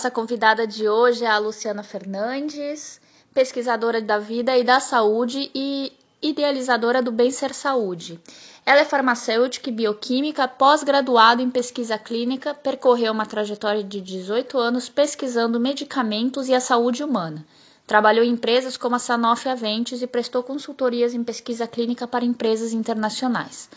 nossa convidada de hoje é a Luciana Fernandes, pesquisadora da vida e da saúde e idealizadora do Bem Ser Saúde. Ela é farmacêutica e bioquímica, pós-graduada em pesquisa clínica, percorreu uma trajetória de 18 anos pesquisando medicamentos e a saúde humana. Trabalhou em empresas como a Sanofi Aventis e prestou consultorias em pesquisa clínica para empresas internacionais.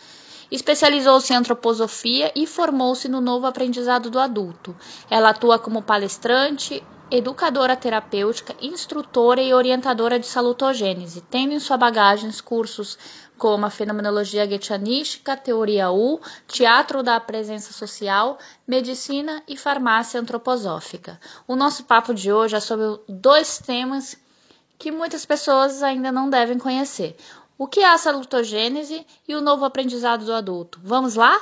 Especializou-se em antroposofia e formou-se no novo aprendizado do adulto. Ela atua como palestrante, educadora terapêutica, instrutora e orientadora de salutogênese, tendo em sua bagagem cursos como a fenomenologia guetianística, teoria U, teatro da presença social, medicina e farmácia antroposófica. O nosso papo de hoje é sobre dois temas que muitas pessoas ainda não devem conhecer: o que é a salutogênese e o novo aprendizado do adulto? Vamos lá?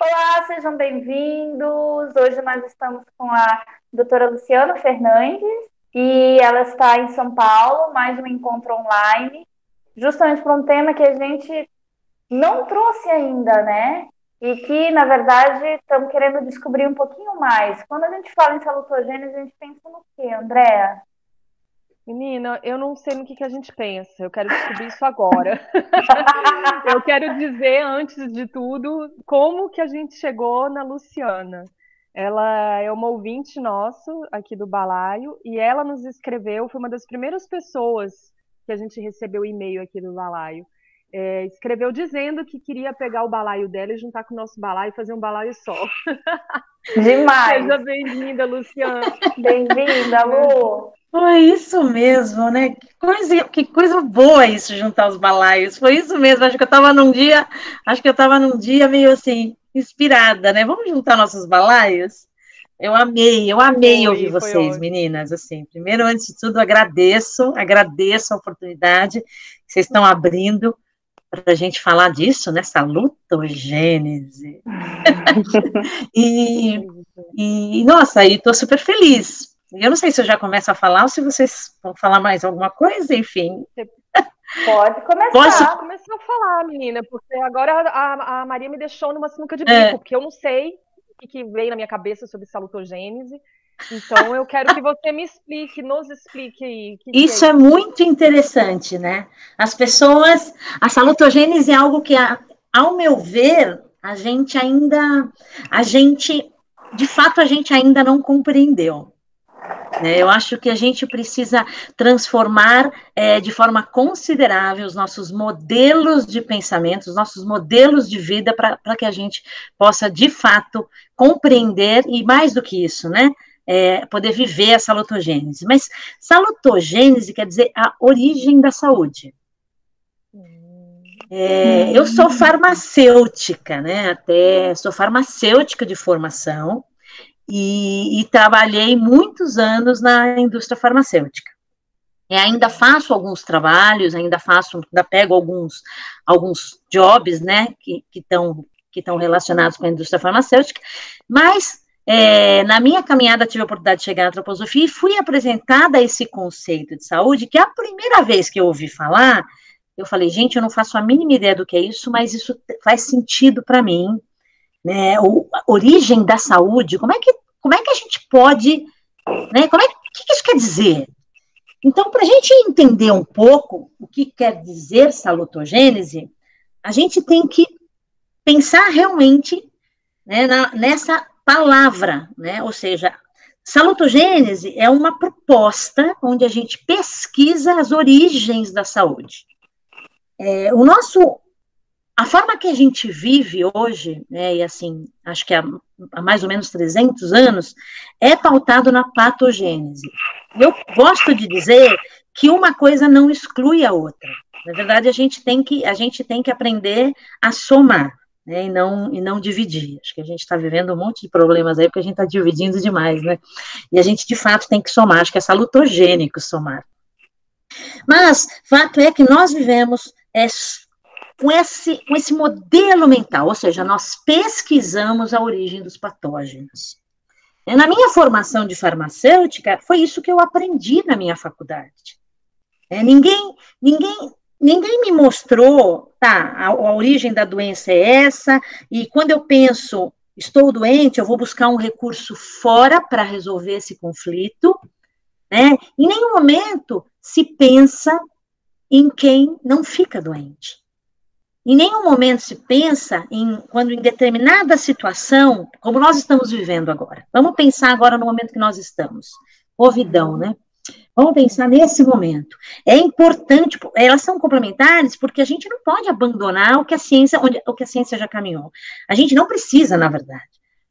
Olá, sejam bem-vindos. Hoje nós estamos com a doutora Luciana Fernandes e ela está em São Paulo, mais um encontro online, justamente para um tema que a gente não trouxe ainda, né? E que, na verdade, estamos querendo descobrir um pouquinho mais. Quando a gente fala em salutogênese, a gente pensa no quê, Andréa? Menina, eu não sei no que, que a gente pensa, eu quero descobrir isso agora. eu quero dizer, antes de tudo, como que a gente chegou na Luciana. Ela é uma ouvinte nosso aqui do Balaio e ela nos escreveu, foi uma das primeiras pessoas que a gente recebeu e-mail aqui do Balaio. É, escreveu dizendo que queria pegar o balaio dela e juntar com o nosso balaio e fazer um balaio só. Demais! Seja bem-vinda, Luciana. Bem-vinda, Lu! Foi isso mesmo, né? Que coisa, que coisa boa isso, juntar os balaios. Foi isso mesmo. Acho que eu estava num dia, acho que eu estava num dia meio assim, inspirada, né? Vamos juntar nossos balaios? Eu amei, eu amei foi, ouvir vocês, meninas. Assim, primeiro, antes de tudo, agradeço, agradeço a oportunidade que vocês estão abrindo para a gente falar disso, nessa lutogênese. e, e, nossa, e estou super feliz eu não sei se eu já começo a falar ou se vocês vão falar mais alguma coisa, enfim. Pode começar. Posso começar a falar, menina, porque agora a, a Maria me deixou numa sinuca de bico, é. porque eu não sei o que, que veio na minha cabeça sobre salutogênese. Então, eu quero que você me explique, nos explique aí. Que Isso é, é muito interessante, né? As pessoas. A salutogênese é algo que, ao meu ver, a gente ainda. A gente. De fato, a gente ainda não compreendeu. Né? Eu acho que a gente precisa transformar é, de forma considerável os nossos modelos de pensamento, os nossos modelos de vida, para que a gente possa, de fato, compreender, e mais do que isso, né? É, poder viver a salutogênese. Mas salutogênese quer dizer a origem da saúde. É, eu sou farmacêutica, né? Até sou farmacêutica de formação, e, e trabalhei muitos anos na indústria farmacêutica. E ainda faço alguns trabalhos, ainda faço, ainda pego alguns, alguns jobs, né, que estão que estão relacionados com a indústria farmacêutica, mas é, na minha caminhada tive a oportunidade de chegar na antroposofia e fui apresentada a esse conceito de saúde, que é a primeira vez que eu ouvi falar, eu falei, gente, eu não faço a mínima ideia do que é isso, mas isso faz sentido para mim, né, o, origem da saúde, como é que, como é que a gente pode, né, como é que, que isso quer dizer? Então, para a gente entender um pouco o que quer dizer salutogênese, a gente tem que pensar realmente né, na, nessa palavra, né, ou seja, salutogênese é uma proposta onde a gente pesquisa as origens da saúde. É, o nosso a forma que a gente vive hoje, né, e assim, acho que há, há, mais ou menos 300 anos, é pautado na patogênese. Eu gosto de dizer que uma coisa não exclui a outra. Na verdade, a gente tem que, a gente tem que aprender a somar. né, e, não, e não dividir. Acho que a gente está vivendo um monte de problemas aí, porque a gente está dividindo demais, né? E a gente, de fato, tem que somar, acho que é salutogênico somar. Mas, fato é que nós vivemos é, com, esse, com esse modelo mental, ou seja, nós pesquisamos a origem dos patógenos. Na minha formação de farmacêutica, foi isso que eu aprendi na minha faculdade. É, ninguém, ninguém, ninguém me mostrou, tá, a, a origem da doença é essa, e quando eu penso, estou doente, eu vou buscar um recurso fora para resolver esse conflito, né? Em nenhum momento se pensa em quem não fica doente. Em nenhum momento se pensa em quando em determinada situação, como nós estamos vivendo agora. Vamos pensar agora no momento que nós estamos. Covidão, né? Vamos pensar nesse momento. É importante, elas são complementares porque a gente não pode abandonar o que a ciência, onde, o que a ciência já caminhou. A gente não precisa, na verdade.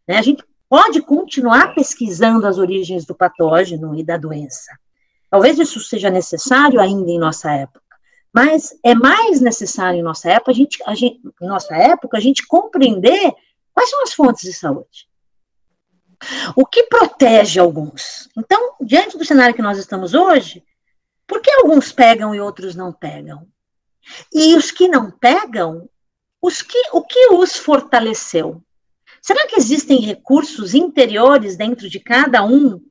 Né? A gente pode continuar pesquisando as origens do patógeno e da doença. Talvez isso seja necessário ainda em nossa época. Mas é mais necessário em nossa época a gente, a gente, nossa época, a gente compreender quais são as fontes de saúde. O que protege alguns? Então, diante do cenário que nós estamos hoje, por que alguns pegam e outros não pegam? E os que não pegam, os que, o que os fortaleceu? Será que existem recursos interiores dentro de cada um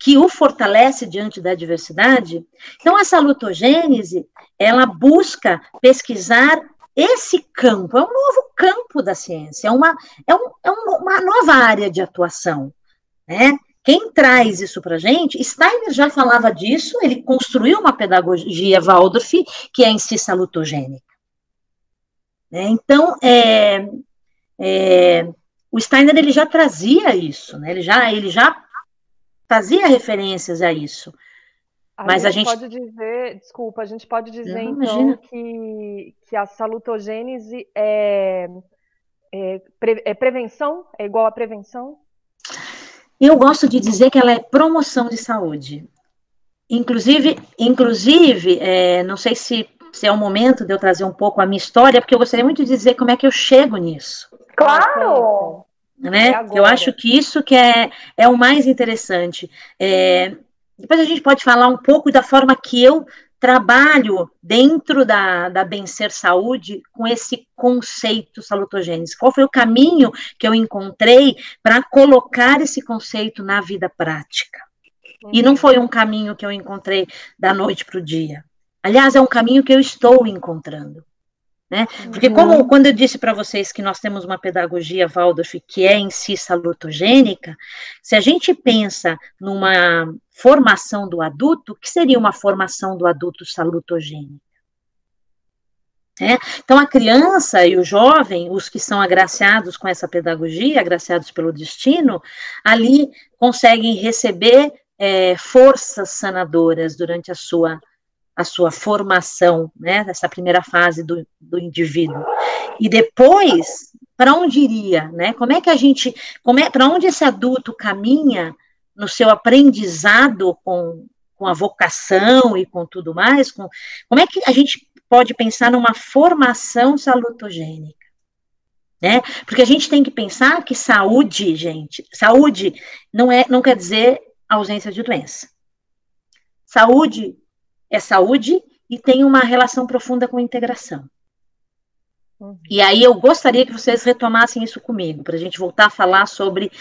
que o fortalece diante da adversidade? Então, essa lutogênese, ela busca pesquisar esse campo, é um novo campo da ciência, é uma, é um, é uma nova área de atuação, né? Quem traz isso para a gente, Steiner já falava disso, ele construiu uma pedagogia Waldorf, que é em si salutogênica. Né? Então, é, é, o Steiner ele já trazia isso, né? ele, já, ele já fazia referências a isso. A Mas a gente pode dizer, desculpa, a gente pode dizer Não, então que, que a salutogênese é, é, pre, é prevenção, é igual a prevenção? Eu gosto de dizer que ela é promoção de saúde. Inclusive, inclusive, é, não sei se, se é o momento de eu trazer um pouco a minha história, porque eu gostaria muito de dizer como é que eu chego nisso. Claro! Né? É eu acho que isso que é, é o mais interessante. É, depois a gente pode falar um pouco da forma que eu trabalho dentro da, da Bem-Ser Saúde com esse conceito salutogênese. Qual foi o caminho que eu encontrei para colocar esse conceito na vida prática? E não foi um caminho que eu encontrei da noite para o dia. Aliás, é um caminho que eu estou encontrando. Né? Porque como uhum. quando eu disse para vocês que nós temos uma pedagogia Waldorf que é em si salutogênica, se a gente pensa numa formação do adulto, o que seria uma formação do adulto salutogênica? É, então, a criança e o jovem, os que são agraciados com essa pedagogia, agraciados pelo destino, ali conseguem receber é, forças sanadoras durante a sua a sua formação, né, essa primeira fase do, do indivíduo. E depois, para onde iria, né? Como é que a gente, como é, para onde esse adulto caminha no seu aprendizado com, com a vocação e com tudo mais, com, como é que a gente pode pensar numa formação salutogênica? Né? Porque a gente tem que pensar que saúde, gente, saúde não é, não quer dizer ausência de doença. Saúde é saúde e tem uma relação profunda com integração. Uhum. E aí eu gostaria que vocês retomassem isso comigo, para a gente voltar a falar sobre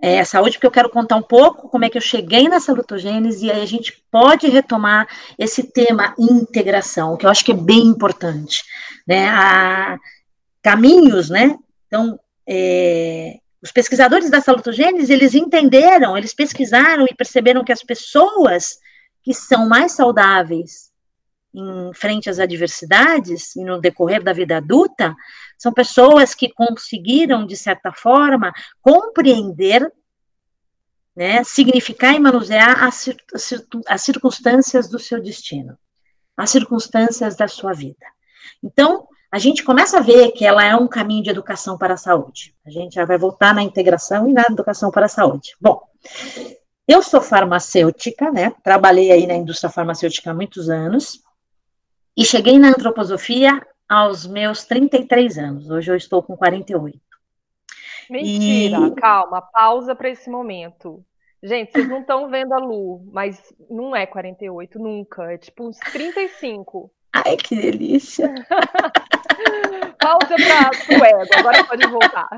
é, saúde, porque eu quero contar um pouco como é que eu cheguei nessa lutogênese, e aí a gente pode retomar esse tema integração, que eu acho que é bem importante. Né? Caminhos, né? Então, é, os pesquisadores da salutogênese, eles entenderam, eles pesquisaram e perceberam que as pessoas que são mais saudáveis em frente às adversidades e no decorrer da vida adulta, são pessoas que conseguiram, de certa forma, compreender, né, significar e manusear as, as circunstâncias do seu destino, as circunstâncias da sua vida. Então, a gente começa a ver que ela é um caminho de educação para a saúde. A gente já vai voltar na integração e na educação para a saúde. Bom, eu sou farmacêutica, né? Trabalhei aí na indústria farmacêutica há muitos anos e cheguei na antroposofia aos meus 33 anos. Hoje eu estou com 48. Mentira, e... calma, pausa para esse momento. Gente, vocês não estão vendo a Lu, mas não é 48 nunca, é tipo uns 35. Ai, que delícia! Pausa para o ego, agora pode voltar.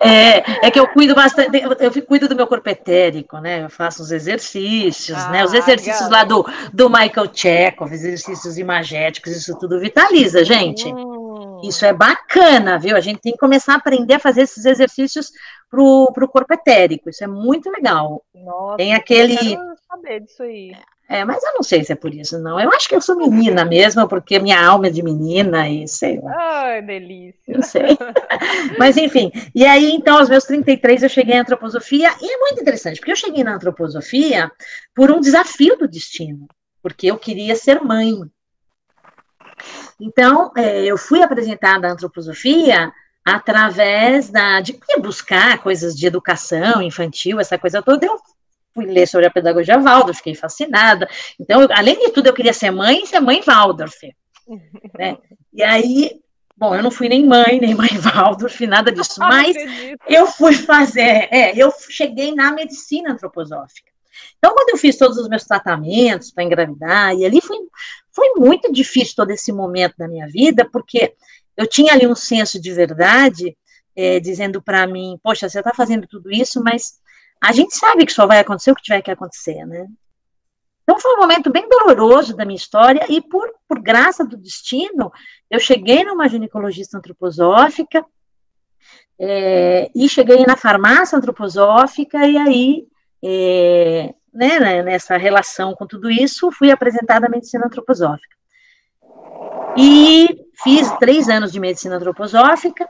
É, é que eu cuido bastante, eu, cuido do meu corpo etérico, né? Eu faço os exercícios, ah, né? Os ah, exercícios lá do, do Michael Chekhov, exercícios imagéticos, isso tudo vitaliza, gente. Hum. Isso é bacana, viu? A gente tem que começar a aprender a fazer esses exercícios para o corpo etérico. Isso é muito legal. Nossa, tem aquele. Eu quero saber disso aí. É, mas eu não sei se é por isso, não. Eu acho que eu sou menina mesmo, porque minha alma é de menina e sei lá. Ai, delícia. Não sei. mas enfim, e aí então, aos meus 33, eu cheguei à antroposofia, e é muito interessante, porque eu cheguei na antroposofia por um desafio do destino, porque eu queria ser mãe. Então, é, eu fui apresentada à antroposofia através da, de buscar coisas de educação infantil, essa coisa toda, eu fui ler sobre a pedagogia Waldorf, fiquei fascinada. Então, eu, além de tudo, eu queria ser mãe e ser mãe Waldorf. Né? E aí, bom, eu não fui nem mãe, nem mãe Waldorf, nada disso, mas eu fui fazer, é, eu cheguei na medicina antroposófica. Então, quando eu fiz todos os meus tratamentos para engravidar, e ali foi, foi muito difícil todo esse momento da minha vida, porque eu tinha ali um senso de verdade, é, dizendo para mim, poxa, você está fazendo tudo isso, mas a gente sabe que só vai acontecer o que tiver que acontecer, né? Então foi um momento bem doloroso da minha história e por, por graça do destino, eu cheguei numa ginecologista antroposófica é, e cheguei na farmácia antroposófica e aí, é, né, nessa relação com tudo isso, fui apresentada à medicina antroposófica. E fiz três anos de medicina antroposófica,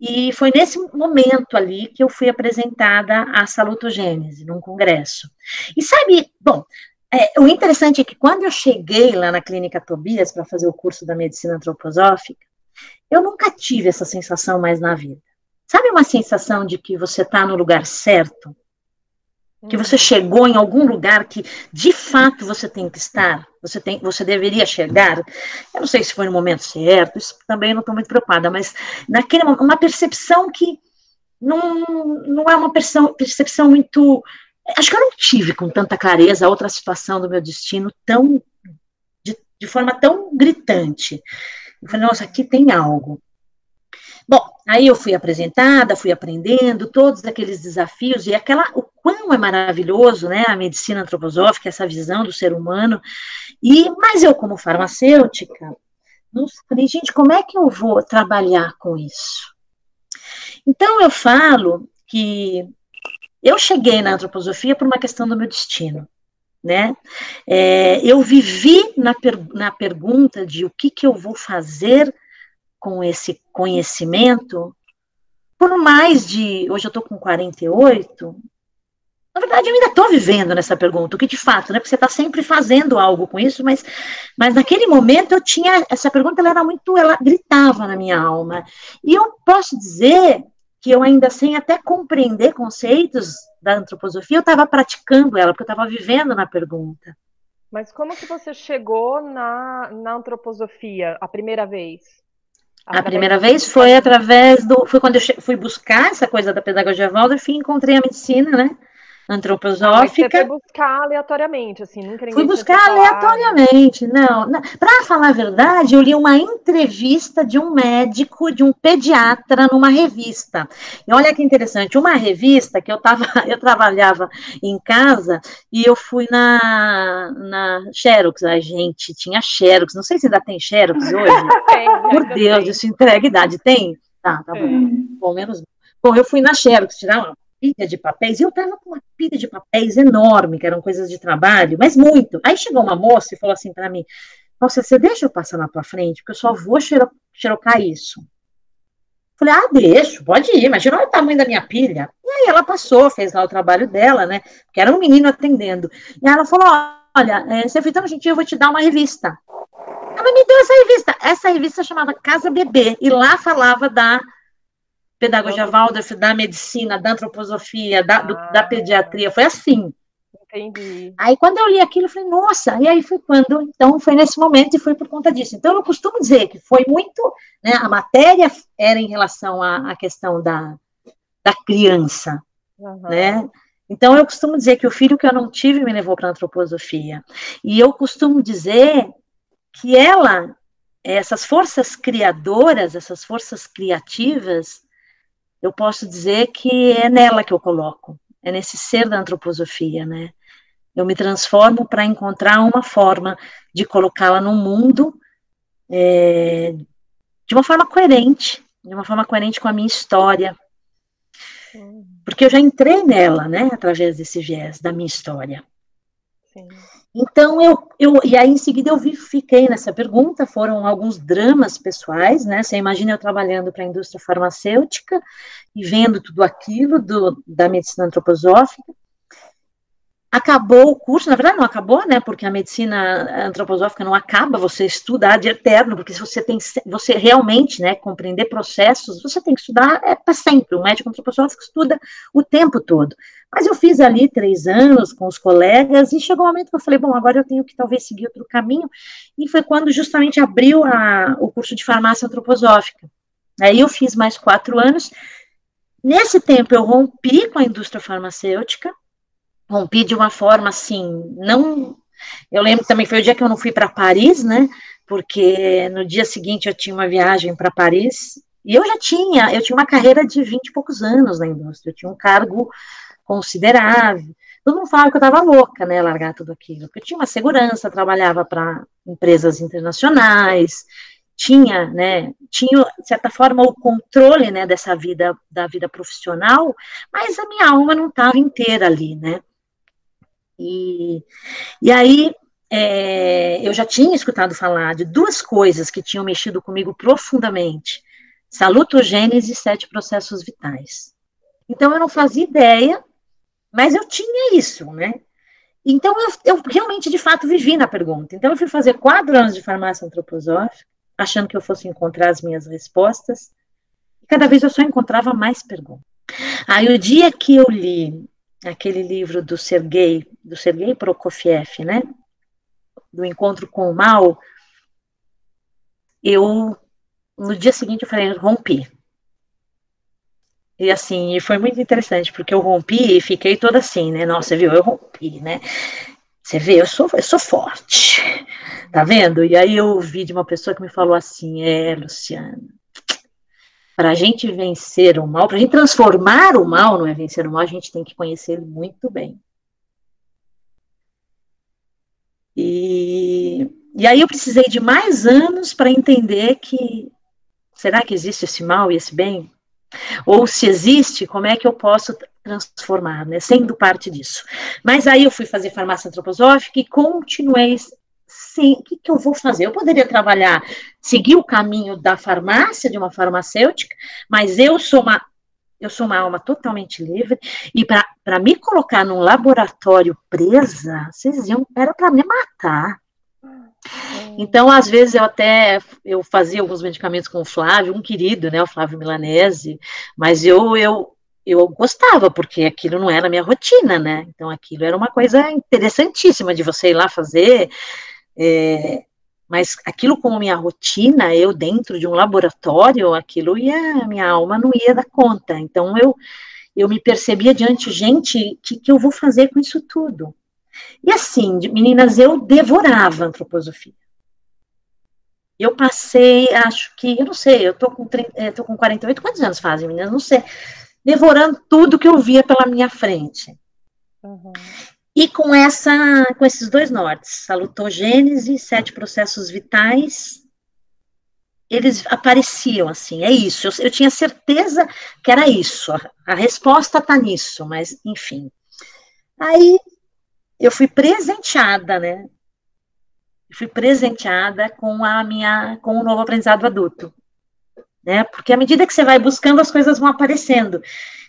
e foi nesse momento ali que eu fui apresentada à salutogênese, num congresso. E sabe, bom, é, o interessante é que quando eu cheguei lá na clínica Tobias para fazer o curso da medicina antroposófica, eu nunca tive essa sensação mais na vida. Sabe uma sensação de que você está no lugar certo? Que você chegou em algum lugar que de fato você tem que estar, você tem, você deveria chegar. Eu não sei se foi no momento certo, isso também não estou muito preocupada, mas naquele uma percepção que não, não é uma percepção, percepção muito. Acho que eu não tive com tanta clareza outra situação do meu destino tão de, de forma tão gritante. Eu falei, nossa, aqui tem algo. Bom, aí eu fui apresentada, fui aprendendo todos aqueles desafios e aquela o quão é maravilhoso, né, a medicina antroposófica, essa visão do ser humano. E mas eu como farmacêutica, não falei, gente, como é que eu vou trabalhar com isso? Então eu falo que eu cheguei na antroposofia por uma questão do meu destino. Né? É, eu vivi na, per, na pergunta de o que, que eu vou fazer com esse conhecimento, por mais de. Hoje eu estou com 48. Na verdade, eu ainda estou vivendo nessa pergunta, o que de fato, né? Porque você está sempre fazendo algo com isso, mas, mas naquele momento eu tinha. Essa pergunta ela era muito. Ela gritava na minha alma. E eu posso dizer que eu ainda sem até compreender conceitos da antroposofia, eu estava praticando ela, porque eu estava vivendo na pergunta. Mas como que você chegou na, na antroposofia a primeira vez? A primeira vez foi através do. Foi quando eu fui buscar essa coisa da pedagogia Waldorf e encontrei a medicina, né? Antroposófica. Você foi buscar aleatoriamente, assim, nunca Fui buscar aleatoriamente, não. Para falar a verdade, eu li uma entrevista de um médico, de um pediatra, numa revista. E olha que interessante, uma revista que eu tava, eu trabalhava em casa e eu fui na, na Xerox. A gente tinha Xerox, não sei se ainda tem Xerox hoje. Tem, Por Deus, isso entrega idade. Tem? Tá, tá bom. Bom, menos. Bom, eu fui na Xerox tirar uma pilha de papéis, e eu estava com uma pilha de papéis enorme, que eram coisas de trabalho, mas muito. Aí chegou uma moça e falou assim para mim: Nossa, você deixa eu passar na tua frente, porque eu só vou xero xerocar isso. Falei, ah, deixa, pode ir, imagina o tamanho da minha pilha. E aí ela passou, fez lá o trabalho dela, né? Que era um menino atendendo. E ela falou: Olha, é, você foi tão gentil, eu vou te dar uma revista. Ela me deu essa revista. Essa revista chamava Casa Bebê, e lá falava da pedagogia Waldorf, da medicina, da antroposofia, da, do, da ah. pediatria, foi assim. Entendi. Aí quando eu li aquilo, eu falei, nossa, e aí foi quando, então foi nesse momento e foi por conta disso. Então eu costumo dizer que foi muito, né, a matéria era em relação à, à questão da, da criança, uhum. né? Então eu costumo dizer que o filho que eu não tive me levou para a antroposofia. E eu costumo dizer que ela, essas forças criadoras, essas forças criativas, eu posso dizer que é nela que eu coloco, é nesse ser da antroposofia, né? Eu me transformo para encontrar uma forma de colocá-la no mundo é, de uma forma coerente, de uma forma coerente com a minha história. Porque eu já entrei nela, né, através desse viés da minha história. Sim. Então, eu, eu, e aí em seguida eu vi, fiquei nessa pergunta, foram alguns dramas pessoais, né, você imagina eu trabalhando para a indústria farmacêutica e vendo tudo aquilo do, da medicina antroposófica, acabou o curso, na verdade não acabou, né, porque a medicina antroposófica não acaba, você estuda de eterno, porque se você tem, você realmente, né, compreender processos, você tem que estudar é para sempre, o médico antroposófico estuda o tempo todo. Mas eu fiz ali três anos com os colegas e chegou um momento que eu falei, bom, agora eu tenho que talvez seguir outro caminho, e foi quando justamente abriu a, o curso de farmácia antroposófica. Aí eu fiz mais quatro anos, Nesse tempo eu rompi com a indústria farmacêutica, rompi de uma forma assim, não. Eu lembro também foi o dia que eu não fui para Paris, né? Porque no dia seguinte eu tinha uma viagem para Paris e eu já tinha, eu tinha uma carreira de 20 e poucos anos na indústria, eu tinha um cargo considerável. Todo mundo falava que eu estava louca, né, largar tudo aquilo, porque eu tinha uma segurança, trabalhava para empresas internacionais, tinha, né, tinha, de certa forma, o controle, né, dessa vida, da vida profissional, mas a minha alma não estava inteira ali, né, e, e aí, é, eu já tinha escutado falar de duas coisas que tinham mexido comigo profundamente: salutogênese e sete processos vitais. Então, eu não fazia ideia, mas eu tinha isso, né? Então, eu, eu realmente, de fato, vivi na pergunta. Então, eu fui fazer quatro anos de farmácia antroposófica, achando que eu fosse encontrar as minhas respostas, e cada vez eu só encontrava mais perguntas. Aí, o dia que eu li aquele livro do Sergei, do Sergei Prokofiev, né? Do encontro com o mal, eu no dia seguinte eu falei, rompi. E assim, foi muito interessante, porque eu rompi e fiquei toda assim, né? Nossa, viu? Eu rompi, né? Você vê, eu sou, eu sou forte, tá vendo? E aí eu ouvi de uma pessoa que me falou assim, é, Luciana, para a gente vencer o mal, para a gente transformar o mal, não é vencer o mal, a gente tem que conhecer muito bem. E, e aí eu precisei de mais anos para entender que será que existe esse mal e esse bem? Ou se existe, como é que eu posso transformar, né, sendo parte disso? Mas aí eu fui fazer farmácia antroposófica e continuei sim, o que, que eu vou fazer? Eu poderia trabalhar, seguir o caminho da farmácia, de uma farmacêutica, mas eu sou uma eu sou uma alma totalmente livre, e para me colocar num laboratório presa, vocês iam, era para me matar. Então, às vezes, eu até eu fazia alguns medicamentos com o Flávio, um querido, né, o Flávio Milanese, mas eu, eu, eu gostava, porque aquilo não era a minha rotina, né? Então, aquilo era uma coisa interessantíssima de você ir lá fazer, é, mas aquilo como minha rotina, eu dentro de um laboratório, aquilo ia, minha alma não ia dar conta. Então eu eu me percebia diante, gente, o que, que eu vou fazer com isso tudo? E assim, meninas, eu devorava antroposofia. Eu passei, acho que, eu não sei, eu tô com, 30, eu tô com 48, quantos anos fazem, meninas? Não sei. Devorando tudo que eu via pela minha frente. Uhum. E com essa, com esses dois nortes, salutogênese, sete processos vitais, eles apareciam assim, é isso. Eu, eu tinha certeza que era isso. A, a resposta está nisso, mas enfim. Aí eu fui presenteada, né? Eu fui presenteada com a minha, com o novo aprendizado adulto, né? Porque à medida que você vai buscando, as coisas vão aparecendo.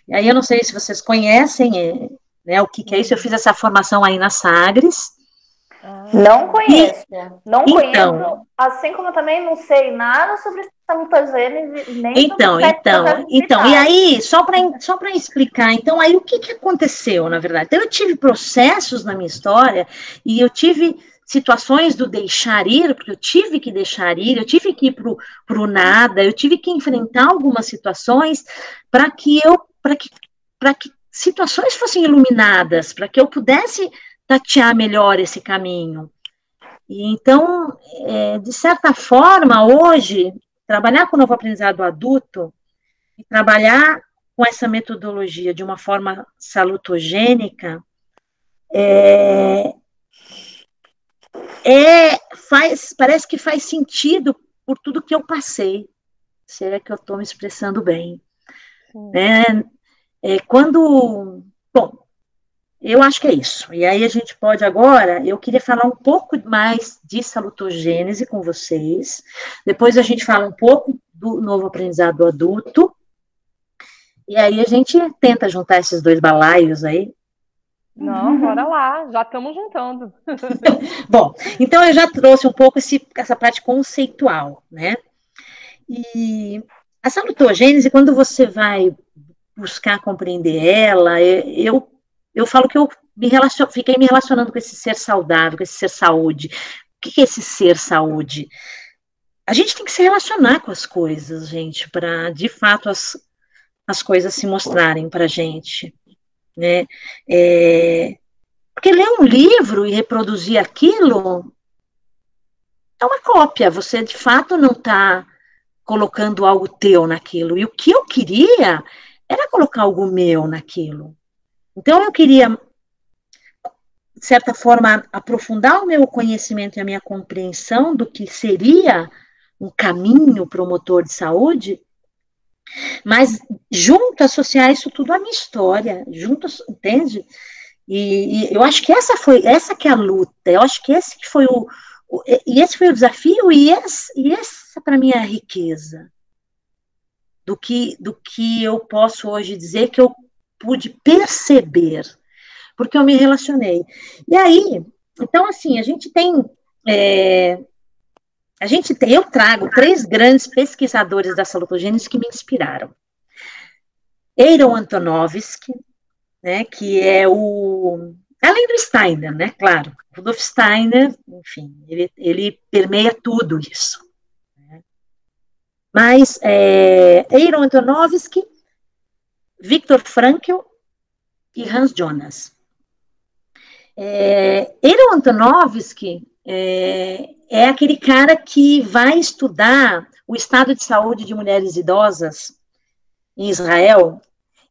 E aí eu não sei se vocês conhecem, é, né? O que, que é isso? Eu fiz essa formação aí na Sagres. Não conheço. E, não então, conheço. Assim como eu também não sei nada sobre salutogênese, nem então, então, então, e aí, só para só explicar, então, aí o que, que aconteceu, na verdade? Então, eu tive processos na minha história, e eu tive situações do deixar ir, porque eu tive que deixar ir, eu tive que ir para o nada, eu tive que enfrentar algumas situações para que eu, para que, para que situações fossem iluminadas, para que eu pudesse tatear melhor esse caminho. E então, é, de certa forma, hoje, trabalhar com o novo aprendizado adulto e trabalhar com essa metodologia de uma forma salutogênica é, é faz parece que faz sentido por tudo que eu passei. Será é que eu estou me expressando bem? Né? É, quando, bom, eu acho que é isso. E aí a gente pode agora, eu queria falar um pouco mais de salutogênese com vocês. Depois a gente fala um pouco do novo aprendizado adulto. E aí a gente tenta juntar esses dois balaios aí. Não, bora lá, já estamos juntando. Bom, então eu já trouxe um pouco esse, essa parte conceitual, né? E a salutogênese, quando você vai buscar compreender ela, eu eu falo que eu me relacion, fiquei me relacionando com esse ser saudável, com esse ser saúde. O que é esse ser saúde? A gente tem que se relacionar com as coisas, gente, para de fato as, as coisas se mostrarem para gente. Né? É, porque ler um livro e reproduzir aquilo é uma cópia, você de fato não está colocando algo teu naquilo. E o que eu queria era colocar algo meu naquilo. Então, eu queria, de certa forma, aprofundar o meu conhecimento e a minha compreensão do que seria um caminho promotor de saúde, mas junto associar isso tudo à minha história, junto, entende? E, e, eu acho que essa foi essa que é a luta. Eu acho que esse que foi o, o e esse foi o desafio e, esse, e essa para mim é a riqueza do que do que eu posso hoje dizer que eu pude perceber, porque eu me relacionei. E aí, então, assim, a gente tem. É, a gente tem, eu trago três grandes pesquisadores da salutogênese que me inspiraram. Aaron Antonovsky, né, que é o. Além do Steiner, né, claro. Rudolf Steiner, enfim, ele, ele permeia tudo isso. Mas é, Aaron Antonovsky Viktor Frankl e Hans Jonas. É, Aaron Antonovsky é, é aquele cara que vai estudar o estado de saúde de mulheres idosas em Israel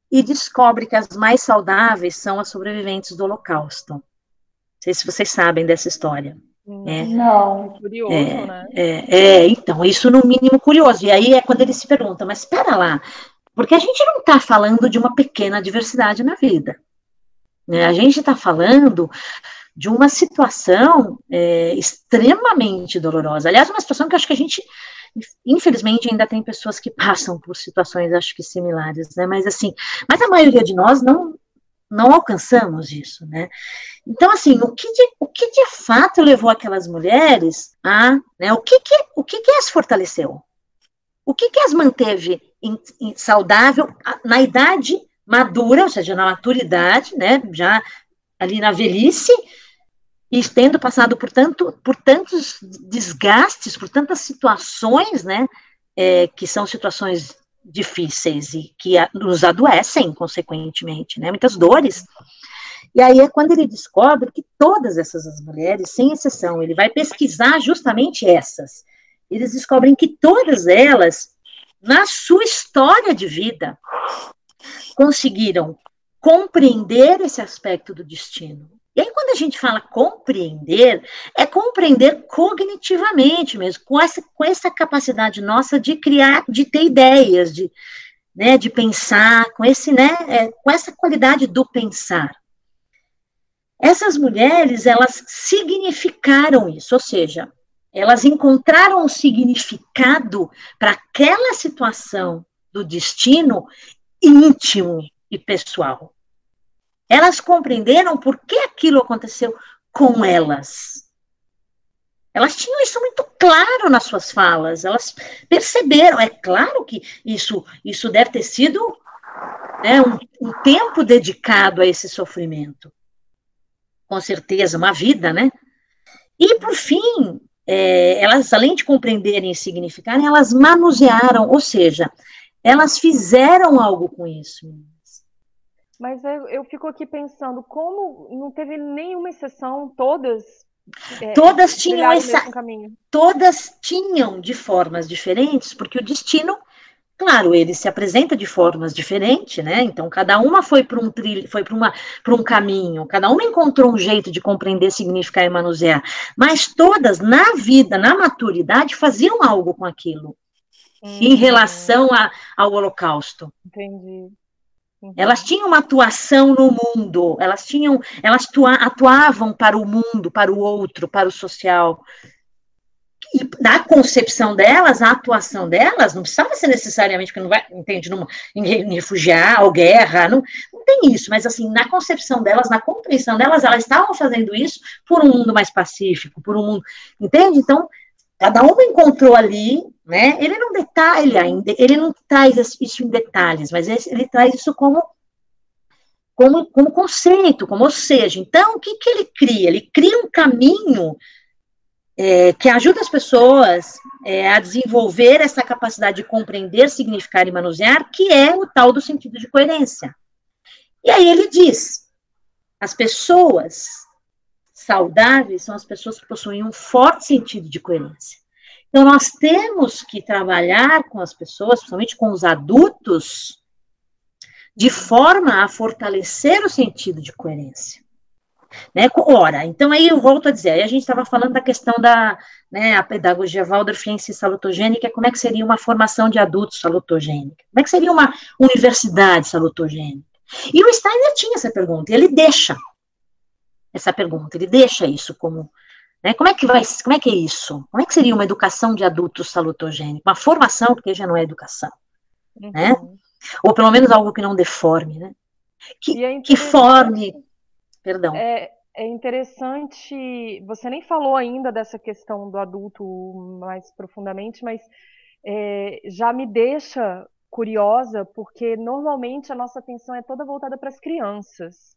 e descobre que as mais saudáveis são as sobreviventes do Holocausto. Não sei se vocês sabem dessa história. É, não. Curioso, é, né? É, é, então, isso no mínimo curioso. E aí é quando ele se pergunta, mas espera lá, porque a gente não está falando de uma pequena diversidade na vida. Né? A gente está falando de uma situação é, extremamente dolorosa. Aliás, uma situação que acho que a gente, infelizmente, ainda tem pessoas que passam por situações, acho que similares, né? Mas assim, mas a maioria de nós não não alcançamos isso, né? Então, assim, o que de, o que de fato levou aquelas mulheres a, né? O que que o que, que as fortaleceu? O que que as manteve em, saudável na idade madura, ou seja, na maturidade, né, já ali na velhice, e tendo passado por, tanto, por tantos desgastes, por tantas situações, né, é, que são situações difíceis e que nos adoecem, consequentemente, né, muitas dores. E aí é quando ele descobre que todas essas mulheres, sem exceção, ele vai pesquisar justamente essas. Eles descobrem que todas elas na sua história de vida, conseguiram compreender esse aspecto do destino. E aí, quando a gente fala compreender, é compreender cognitivamente mesmo, com essa, com essa capacidade nossa de criar, de ter ideias, de, né, de pensar, com, esse, né, é, com essa qualidade do pensar. Essas mulheres, elas significaram isso, ou seja, elas encontraram um significado para aquela situação do destino íntimo e pessoal. Elas compreenderam por que aquilo aconteceu com elas. Elas tinham isso muito claro nas suas falas, elas perceberam, é claro que isso, isso deve ter sido né, um, um tempo dedicado a esse sofrimento. Com certeza, uma vida, né? E, por fim, é, elas, além de compreenderem e significarem, elas manusearam, ou seja, elas fizeram algo com isso. Mas eu, eu fico aqui pensando, como não teve nenhuma exceção, todas é, todas tinham essa, todas tinham de formas diferentes, porque o destino, claro, ele se apresenta de formas diferentes, né? Então cada uma foi para um trilho, foi para uma para um caminho, cada uma encontrou um jeito de compreender, significar e manusear, mas todas na vida, na maturidade, faziam algo com aquilo. Hum. Em relação a, ao Holocausto. Entendi. Uhum. Elas tinham uma atuação no mundo, elas tinham, elas atuavam para o mundo, para o outro, para o social. E na concepção delas, a atuação delas não precisava ser necessariamente, porque não vai, entende, numa, em refugiar ou guerra, não, não tem isso, mas assim, na concepção delas, na compreensão delas, elas estavam fazendo isso por um mundo mais pacífico, por um mundo, entende? Então, Cada uma encontrou ali, né? Ele não detalha ainda, ele não traz isso em detalhes, mas ele traz isso como como, como conceito, como ou seja, então o que, que ele cria? Ele cria um caminho é, que ajuda as pessoas é, a desenvolver essa capacidade de compreender, significar e manusear, que é o tal do sentido de coerência. E aí ele diz: as pessoas saudáveis são as pessoas que possuem um forte sentido de coerência. Então, nós temos que trabalhar com as pessoas, principalmente com os adultos, de forma a fortalecer o sentido de coerência. Né? Ora, então aí eu volto a dizer, aí a gente estava falando da questão da né, a pedagogia Waldorfiense salutogênica, como é que seria uma formação de adultos salutogênica? Como é que seria uma universidade salutogênica? E o Steiner tinha essa pergunta, e ele deixa, essa pergunta, ele deixa isso como, né, como é que vai, como é que é isso? Como é que seria uma educação de adultos salutogênico? Uma formação, porque já não é educação, uhum. né? Ou pelo menos algo que não deforme, né? Que, é que forme, perdão. É, é interessante, você nem falou ainda dessa questão do adulto mais profundamente, mas é, já me deixa curiosa, porque normalmente a nossa atenção é toda voltada para as crianças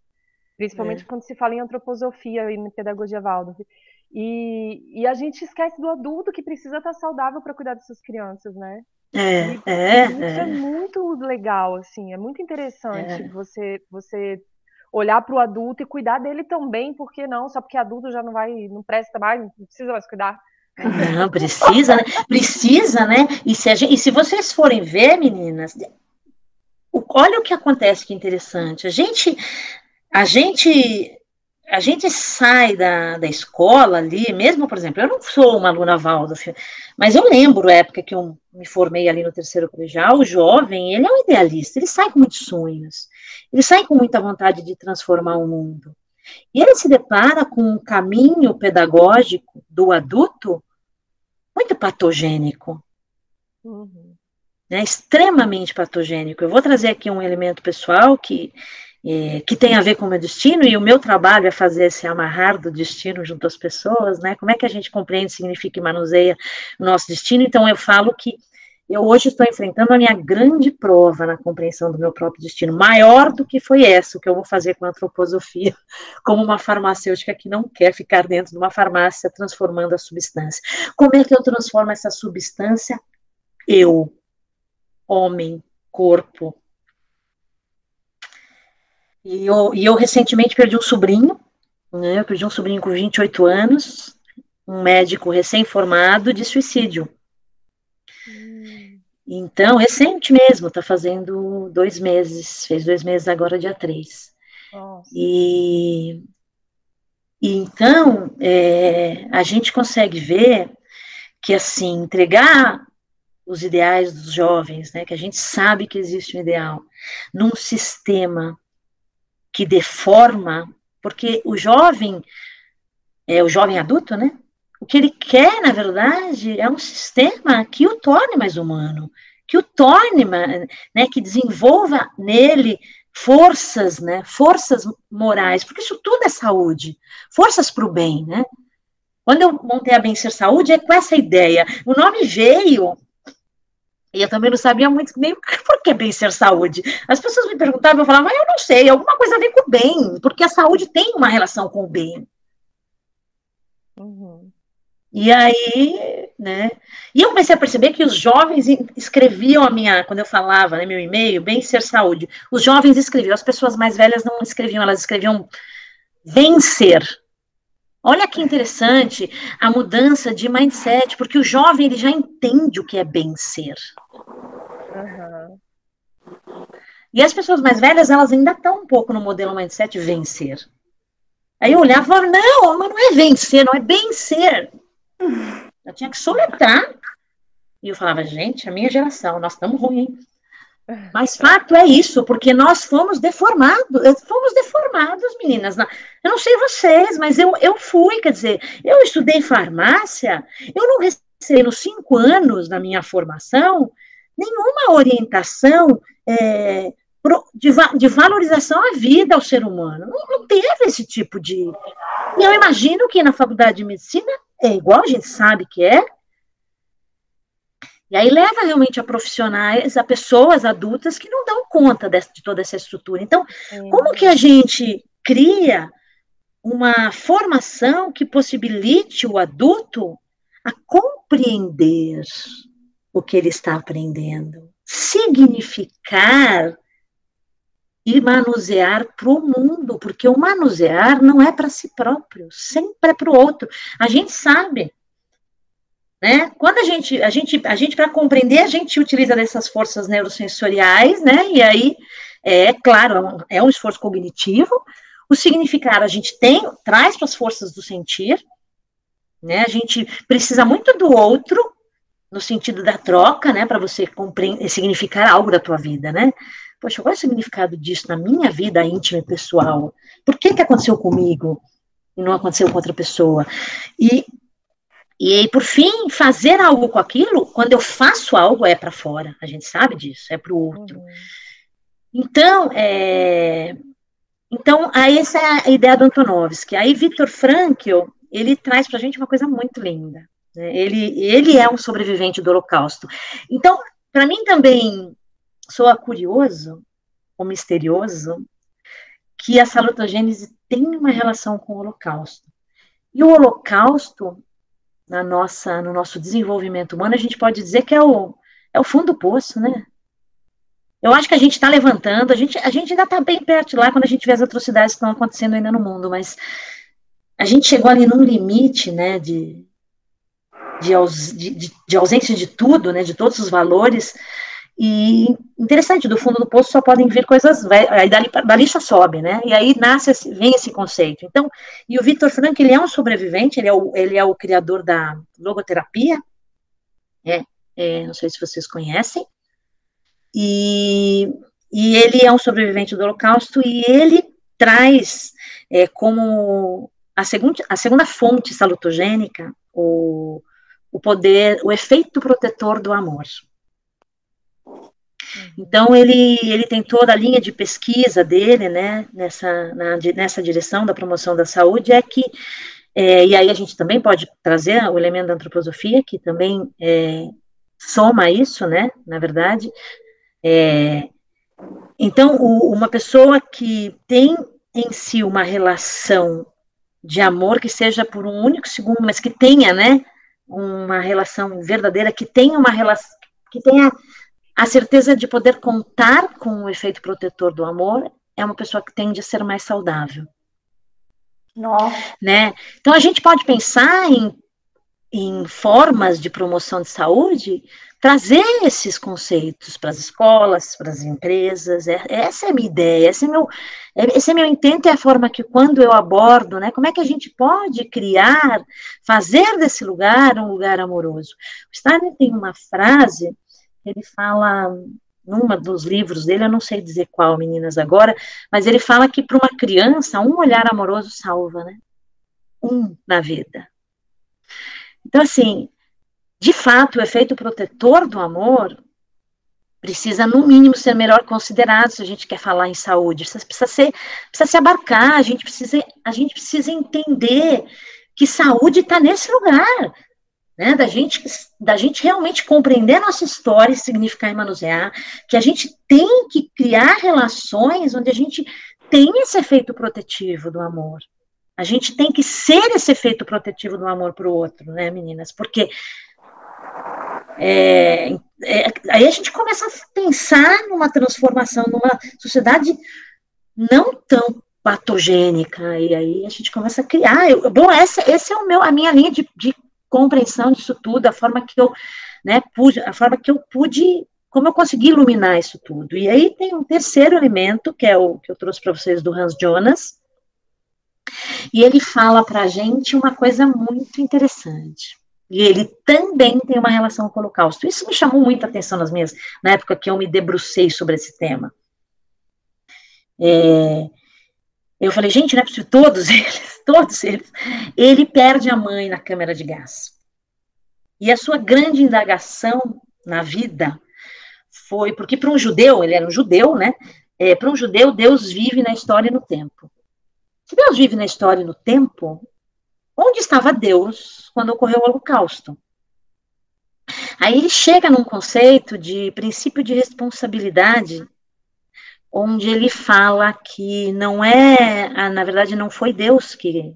principalmente é. quando se fala em antroposofia e em pedagogia Waldorf. E, e a gente esquece do adulto que precisa estar saudável para cuidar dessas crianças, né? É, e, é, isso é. é. muito legal, assim, é muito interessante é. você você olhar para o adulto e cuidar dele também, porque não, só porque adulto já não vai, não presta mais, não precisa mais cuidar. Não, precisa, né? Precisa, né? E se, gente, e se vocês forem ver, meninas, olha o que acontece que interessante. A gente, a gente a gente sai da, da escola ali, mesmo, por exemplo, eu não sou uma aluna Waldorf, mas eu lembro a época que eu me formei ali no terceiro colegial, o jovem, ele é um idealista, ele sai com muitos sonhos, ele sai com muita vontade de transformar o mundo. E ele se depara com um caminho pedagógico do adulto muito patogênico. Uhum. Né, extremamente patogênico. Eu vou trazer aqui um elemento pessoal que é, que tem a ver com o meu destino, e o meu trabalho é fazer esse amarrar do destino junto às pessoas, né? Como é que a gente compreende, significa e manuseia o nosso destino? Então, eu falo que eu hoje estou enfrentando a minha grande prova na compreensão do meu próprio destino, maior do que foi essa, o que eu vou fazer com a antroposofia, como uma farmacêutica que não quer ficar dentro de uma farmácia transformando a substância. Como é que eu transformo essa substância? Eu, homem, corpo, e eu, e eu recentemente perdi um sobrinho, né? Eu perdi um sobrinho com 28 anos, um médico recém-formado de suicídio. Hum. Então, recente mesmo, está fazendo dois meses, fez dois meses agora, dia 3. E, e então, é, a gente consegue ver que, assim, entregar os ideais dos jovens, né, que a gente sabe que existe um ideal, num sistema que deforma, porque o jovem, é o jovem adulto, né? O que ele quer, na verdade, é um sistema que o torne mais humano, que o torne, né, que desenvolva nele forças, né, forças morais, porque isso tudo é saúde, forças para o bem, né? Quando eu montei a Bem Ser Saúde, é com essa ideia. O nome veio, e eu também não sabia muito nem por que Bem Ser Saúde. As pessoas me perguntavam, eu falava, eu não sei, alguma coisa a ver com o bem, porque a saúde tem uma relação com o bem. Uhum. E aí, né? E eu comecei a perceber que os jovens escreviam a minha, quando eu falava, né, meu e-mail, bem ser saúde. Os jovens escreviam, as pessoas mais velhas não escreviam, elas escreviam vencer. Olha que interessante a mudança de mindset, porque o jovem ele já entende o que é bem ser. Uhum. E as pessoas mais velhas, elas ainda estão um pouco no modelo mindset vencer. Aí eu olhava e falava, não, mas não é vencer, não é bem ser. Eu tinha que soletrar. E eu falava, gente, a minha geração, nós estamos ruins. Mas fato é isso, porque nós fomos deformados, eh, fomos deformados, meninas. Eu não sei vocês, mas eu, eu fui, quer dizer, eu estudei farmácia, eu não recebi nos cinco anos da minha formação nenhuma orientação é, de, de, valorização à vida ao ser humano. Não, não teve esse tipo de. E eu imagino que na faculdade de medicina é igual, a gente sabe que é. E aí leva realmente a profissionais, a pessoas adultas que não dão conta de, de toda essa estrutura. Então, como que a gente cria uma formação que possibilite o adulto a compreender o que ele está aprendendo, significar e manusear para o mundo, porque o manusear não é para si próprio, sempre é para o outro. A gente sabe, né? Quando a gente, a gente, a gente para compreender, a gente utiliza dessas forças neurosensoriais, né? E aí, é claro, é um esforço cognitivo. O significar a gente tem, traz para as forças do sentir, né? A gente precisa muito do outro no sentido da troca, né? Para você compreender, significar algo da tua vida, né? poxa, qual é o significado disso na minha vida íntima e pessoal? Por que que aconteceu comigo e não aconteceu com outra pessoa? E, e por fim, fazer algo com aquilo, quando eu faço algo, é para fora, a gente sabe disso, é para o outro. Uhum. Então, é, então, essa é a ideia do Antonovsky. Aí, Viktor Frankl, ele traz para a gente uma coisa muito linda. Né? Ele, ele é um sobrevivente do Holocausto. Então, para mim também soa curioso ou misterioso que a salutogênese tem uma relação com o holocausto. E o holocausto, na nossa, no nosso desenvolvimento humano, a gente pode dizer que é o, é o fundo do poço, né? Eu acho que a gente está levantando, a gente, a gente ainda está bem perto de lá quando a gente vê as atrocidades que estão acontecendo ainda no mundo, mas a gente chegou ali num limite, né, de, de, aus, de, de ausência de tudo, né, de todos os valores, e interessante, do fundo do poço só podem vir coisas, aí dali, dali só sobe, né? E aí nasce, vem esse conceito. Então, e o Victor Frank, ele é um sobrevivente, ele é o, ele é o criador da logoterapia, é, é, não sei se vocês conhecem, e, e ele é um sobrevivente do Holocausto, e ele traz é, como a segunda, a segunda fonte salutogênica o, o poder, o efeito protetor do amor. Então, ele, ele tem toda a linha de pesquisa dele, né, nessa, na, nessa direção da promoção da saúde, é que, é, e aí a gente também pode trazer o elemento da antroposofia, que também é, soma isso, né, na verdade. É, então, o, uma pessoa que tem em si uma relação de amor que seja por um único segundo, mas que tenha, né, uma relação verdadeira, que tenha uma relação, que tenha a certeza de poder contar com o efeito protetor do amor é uma pessoa que tende a ser mais saudável. Nossa. Né? Então a gente pode pensar em, em formas de promoção de saúde, trazer esses conceitos para as escolas, para as empresas. É, essa é a minha ideia, esse é meu, é, esse é meu intento, é a forma que quando eu abordo, né, como é que a gente pode criar, fazer desse lugar um lugar amoroso. O Steiner tem uma frase ele fala numa dos livros dele, eu não sei dizer qual, meninas, agora, mas ele fala que para uma criança, um olhar amoroso salva, né? Um na vida. Então, assim, de fato, o efeito protetor do amor precisa, no mínimo, ser melhor considerado se a gente quer falar em saúde. Precisa, precisa, ser, precisa se abarcar, a gente precisa, a gente precisa entender que saúde está nesse lugar, né? Da gente, da gente realmente compreender a nossa história, significar e manusear, que a gente tem que criar relações onde a gente tem esse efeito protetivo do amor. A gente tem que ser esse efeito protetivo do amor para o outro, né, meninas? Porque é, é, aí a gente começa a pensar numa transformação, numa sociedade não tão patogênica, e aí a gente começa a criar. Eu, bom, essa, esse é o meu, a minha linha de, de compreensão disso tudo, a forma que eu, né, pude, a forma que eu pude, como eu consegui iluminar isso tudo. E aí tem um terceiro elemento, que é o que eu trouxe para vocês do Hans Jonas, e ele fala para a gente uma coisa muito interessante. E ele também tem uma relação com o Holocausto. Isso me chamou muita atenção nas minhas, na época que eu me debrucei sobre esse tema. É, eu falei, gente, não é possível, todos eles, todos eles. Ele perde a mãe na câmara de gás. E a sua grande indagação na vida foi, porque para um judeu, ele era um judeu, né? É, para um judeu, Deus vive na história e no tempo. Se Deus vive na história e no tempo, onde estava Deus quando ocorreu o Holocausto? Aí ele chega num conceito de princípio de responsabilidade onde ele fala que não é, na verdade, não foi Deus que,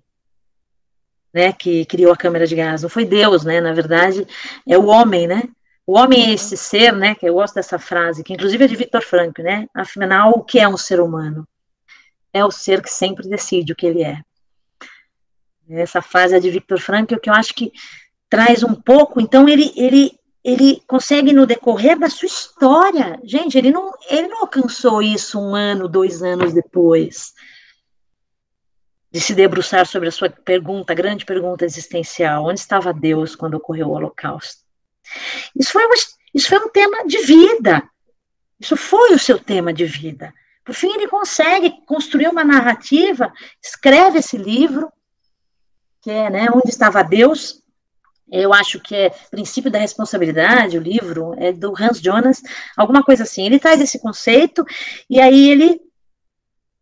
né, que criou a câmera de gás, não foi Deus, né, na verdade, é o homem, né, o homem é esse ser, né, que eu gosto dessa frase, que inclusive é de Victor Frankl, né, afinal, o que é um ser humano? É o ser que sempre decide o que ele é. Essa frase é de Victor Frankl, que eu acho que traz um pouco, então ele, ele ele consegue no decorrer da sua história. Gente, ele não, ele não alcançou isso um ano, dois anos depois de se debruçar sobre a sua pergunta, a grande pergunta existencial: onde estava Deus quando ocorreu o Holocausto? Isso foi, uma, isso foi um tema de vida. Isso foi o seu tema de vida. Por fim, ele consegue construir uma narrativa, escreve esse livro, que é né, Onde Estava Deus, eu acho que é Princípio da Responsabilidade, o livro, é do Hans Jonas, alguma coisa assim. Ele traz esse conceito e aí ele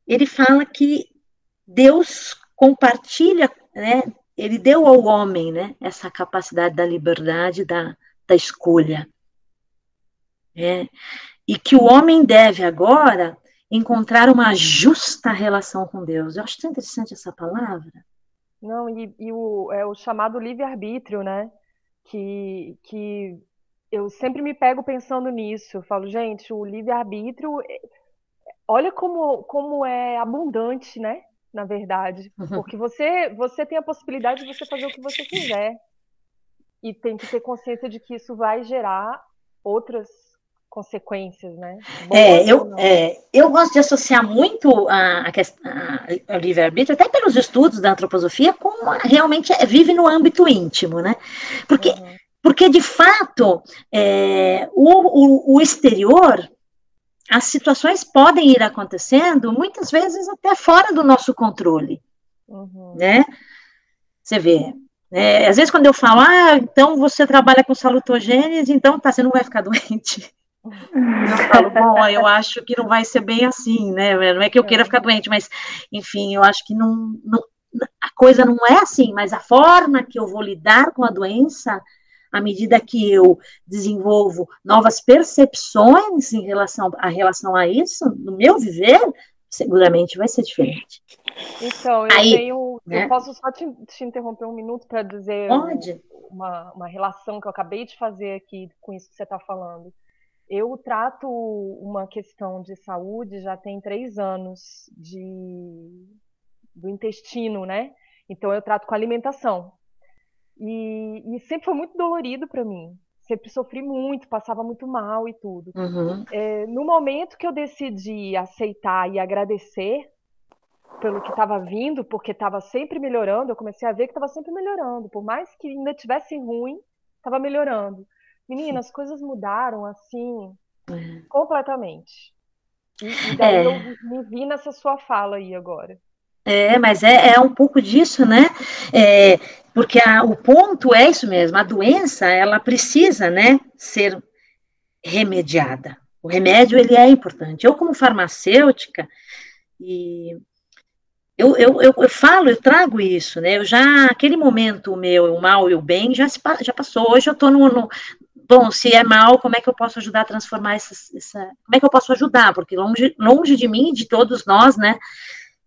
ele fala que Deus compartilha, né? Ele deu ao homem, né? Essa capacidade da liberdade, da, da escolha. É, e que o homem deve agora encontrar uma justa relação com Deus. Eu acho tão interessante essa palavra. Não, e, e o, é o chamado livre-arbítrio, né? Que, que eu sempre me pego pensando nisso. Eu falo, gente, o livre-arbítrio, é, olha como, como é abundante, né? Na verdade. Uhum. Porque você, você tem a possibilidade de você fazer o que você quiser. E tem que ter consciência de que isso vai gerar outras consequências, né? é, eu, é, eu gosto de associar muito a, a, a, livre-arbítrio, até pelos estudos da antroposofia, com realmente é, vive no âmbito íntimo, né? Porque, uhum. porque de fato, é, o, o, o exterior, as situações podem ir acontecendo, muitas vezes até fora do nosso controle, uhum. né? Você vê, é, às vezes, quando eu falo, ah, então você trabalha com salutogênese, então tá, você não vai ficar doente. Eu falo, bom, eu acho que não vai ser bem assim, né? Não é que eu queira ficar doente, mas, enfim, eu acho que não, não, a coisa não é assim, mas a forma que eu vou lidar com a doença, à medida que eu desenvolvo novas percepções em relação a relação a isso, no meu viver, seguramente vai ser diferente. Então, eu Aí, tenho. Né? Eu posso só te, te interromper um minuto para dizer uma, uma relação que eu acabei de fazer aqui com isso que você está falando. Eu trato uma questão de saúde já tem três anos de, do intestino, né? Então eu trato com alimentação. E, e sempre foi muito dolorido para mim. Sempre sofri muito, passava muito mal e tudo. Uhum. É, no momento que eu decidi aceitar e agradecer pelo que estava vindo, porque estava sempre melhorando, eu comecei a ver que estava sempre melhorando. Por mais que ainda tivesse ruim, estava melhorando. Menina, as coisas mudaram assim é. completamente. E, e daí é. eu me vi nessa sua fala aí agora. É, mas é, é um pouco disso, né? É, porque a, o ponto é isso mesmo, a doença, ela precisa, né, ser remediada. O remédio, ele é importante. Eu, como farmacêutica, e eu, eu, eu, eu, falo, eu trago isso, né? Eu já, aquele momento meu, o mal e o bem, já, se, já passou. Hoje eu estou no, no, Bom, se é mal, como é que eu posso ajudar a transformar essa. essa como é que eu posso ajudar? Porque longe, longe de mim, de todos nós, né?